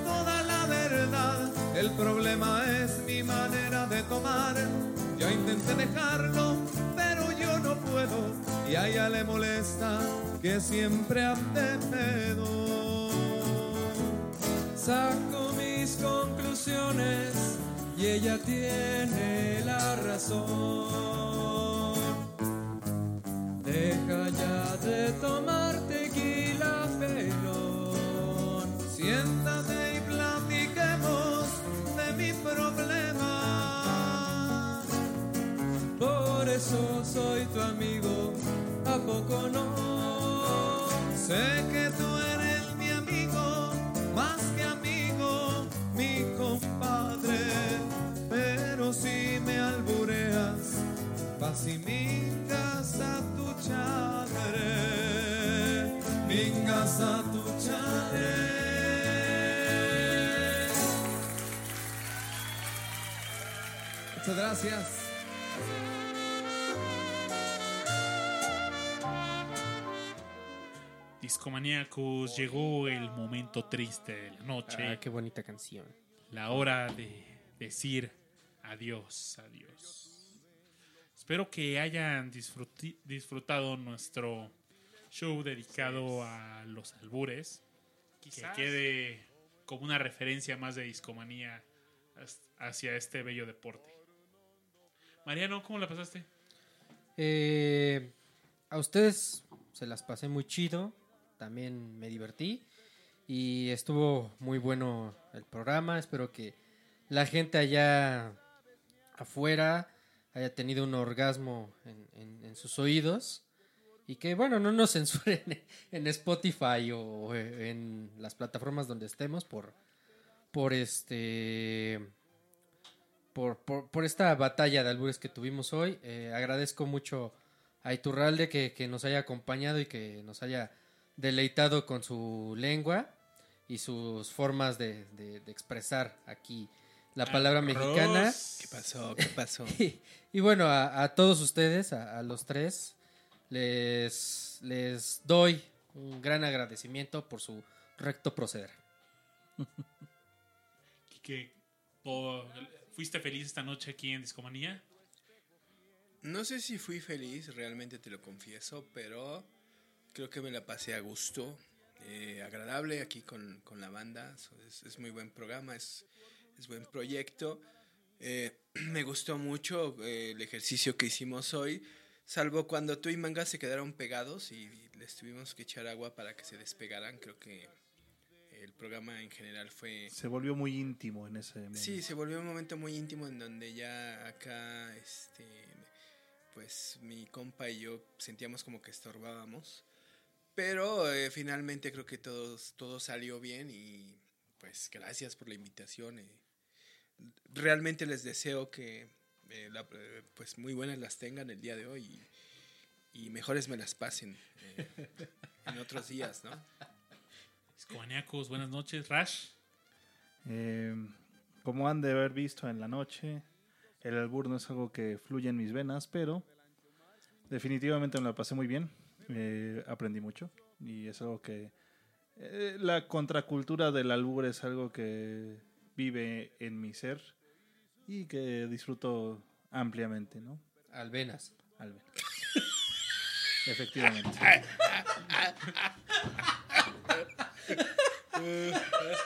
toda la verdad. El problema es mi manera de tomar. Ya intenté dejarlo, pero yo no puedo. Y a ella le molesta que siempre ande pedo. Saco mis conclusiones y ella tiene la razón. Deja ya de tomar tequila pelón. Siéntate y platiquemos de mi problema. Por eso soy tu amigo, ¿a poco no? Sé que tú eres Muchas gracias. Discomaníacos, llegó el momento triste de la noche. Ah, qué bonita canción. la hora de decir adiós, adiós. Espero que hayan disfrutado nuestro show dedicado a los albures. Que quede como una referencia más de discomanía hacia este bello deporte. Mariano, ¿cómo la pasaste? Eh, a ustedes se las pasé muy chido, también me divertí y estuvo muy bueno el programa. Espero que la gente allá afuera haya tenido un orgasmo en, en- sus oídos y que, bueno, no nos censuren (laughs) en Spotify o en las plataformas donde estemos por, por este por, por, por esta batalla de albures que tuvimos hoy. Eh, agradezco mucho a Iturralde que, que nos haya acompañado y que nos haya deleitado con su lengua y sus formas de- de expresar aquí la palabra mexicana. ¿Qué pasó? ¿Qué pasó? (laughs) Y, y bueno, a, a todos ustedes, a, a los tres, les, les doy un gran agradecimiento por su recto proceder. (laughs) Quique, ¿fuiste feliz esta noche aquí en Discomanía? No sé si fui feliz, realmente te lo confieso, pero creo que me la pasé a gusto, eh, agradable aquí con, con la banda. Es muy buen programa, es, es buen proyecto. Eh, (clears throat) me gustó mucho eh, el ejercicio que hicimos hoy, salvo cuando tú y Manga se quedaron pegados y les tuvimos que echar agua para que se despegaran. Creo que el programa en general fue... Se volvió muy íntimo en ese momento. Sí, se volvió un momento muy íntimo en donde ya acá, este, pues mi compa y yo sentíamos como que estorbábamos. Pero eh, finalmente creo que todos, todo salió bien y pues gracias por la invitación. eh. Realmente les deseo que eh, la- eh, pues muy buenas las tengan el día de hoy y, y mejores me las pasen eh, en otros días, ¿no? Discomaníacos, buenas noches. Rash. Eh, como han de haber visto en la noche, el albur no es algo que fluye en mis venas, pero definitivamente me la pasé muy bien. Eh, aprendí mucho y es algo que... eh, la contracultura del albur es algo que vive en mi ser y que disfruto ampliamente, ¿no? Alvenas. Al ver. (laughs) Efectivamente. (laughs)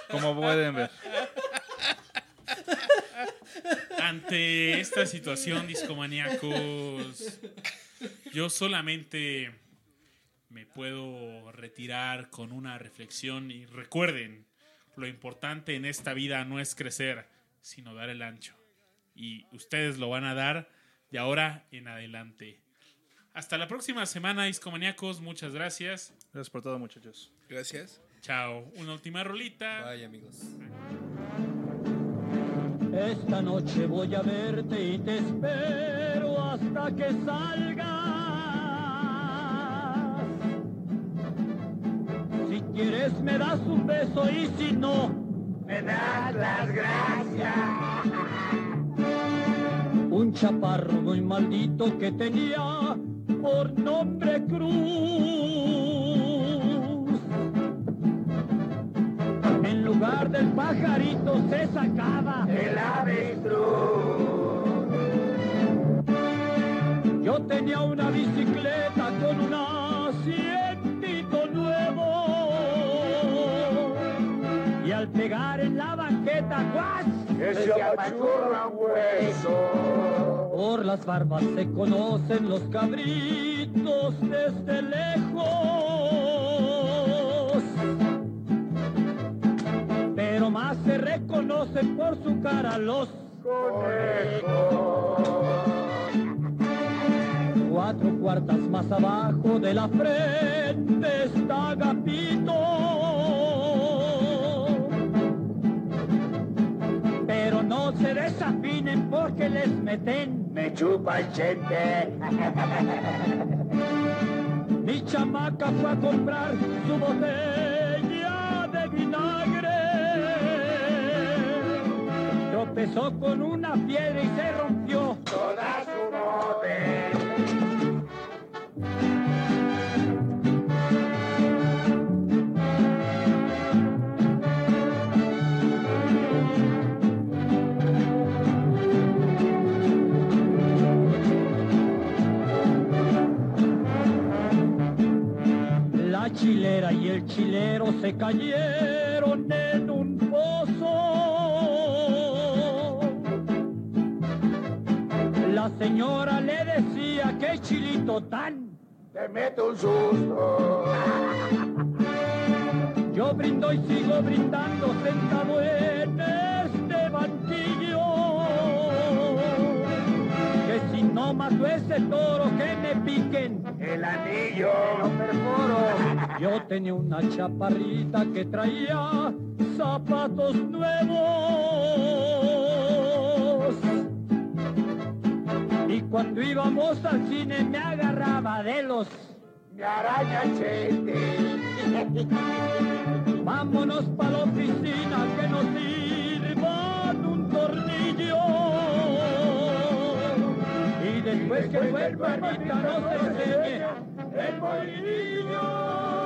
Como pueden ver. Ante esta situación, discomaníacos, yo solamente me puedo retirar con una reflexión y recuerden, lo importante en esta vida no es crecer, sino dar el ancho. Y ustedes lo van a dar de ahora en adelante. Hasta la próxima semana, discomaníacos. Muchas gracias. Gracias por todo, muchachos. Gracias. Chao. Una última rolita. Bye, amigos. Esta noche voy a verte y te espero hasta que salgas. Quieres me das un beso y si no, me das las gracias. Un chaparro muy maldito que tenía por nombre Cruz. En lugar del pajarito se sacaba el avestruz. Yo tenía una bicicleta con un asientito pegar en la banqueta, ¡guas! Que se apachurra hueso. Por las barbas se conocen los cabritos desde lejos. Pero más se reconocen por su cara los Cuatro cuartas más abajo de la frente está Agapito. No se desafinen porque les meten. Me chupa el chente. (laughs) Mi chamaca fue a comprar su botella de vinagre. Tropezó con una piedra y se rompió toda su bote. Se cayeron en un pozo. La señora le decía que chilito tan Te meto un susto. Yo brindo y sigo brindando sentado en este banquillo. Que si no mato ese toro que me piquen el anillo. Lo perforo. Yo tenía una chaparrita que traía zapatos nuevos. Y cuando íbamos al cine me agarraba de los Me araña chente. (laughs) Vámonos pa' la oficina que nos sirvan un tornillo pues que vuelva, hermanita, no se enseñe el molinillo.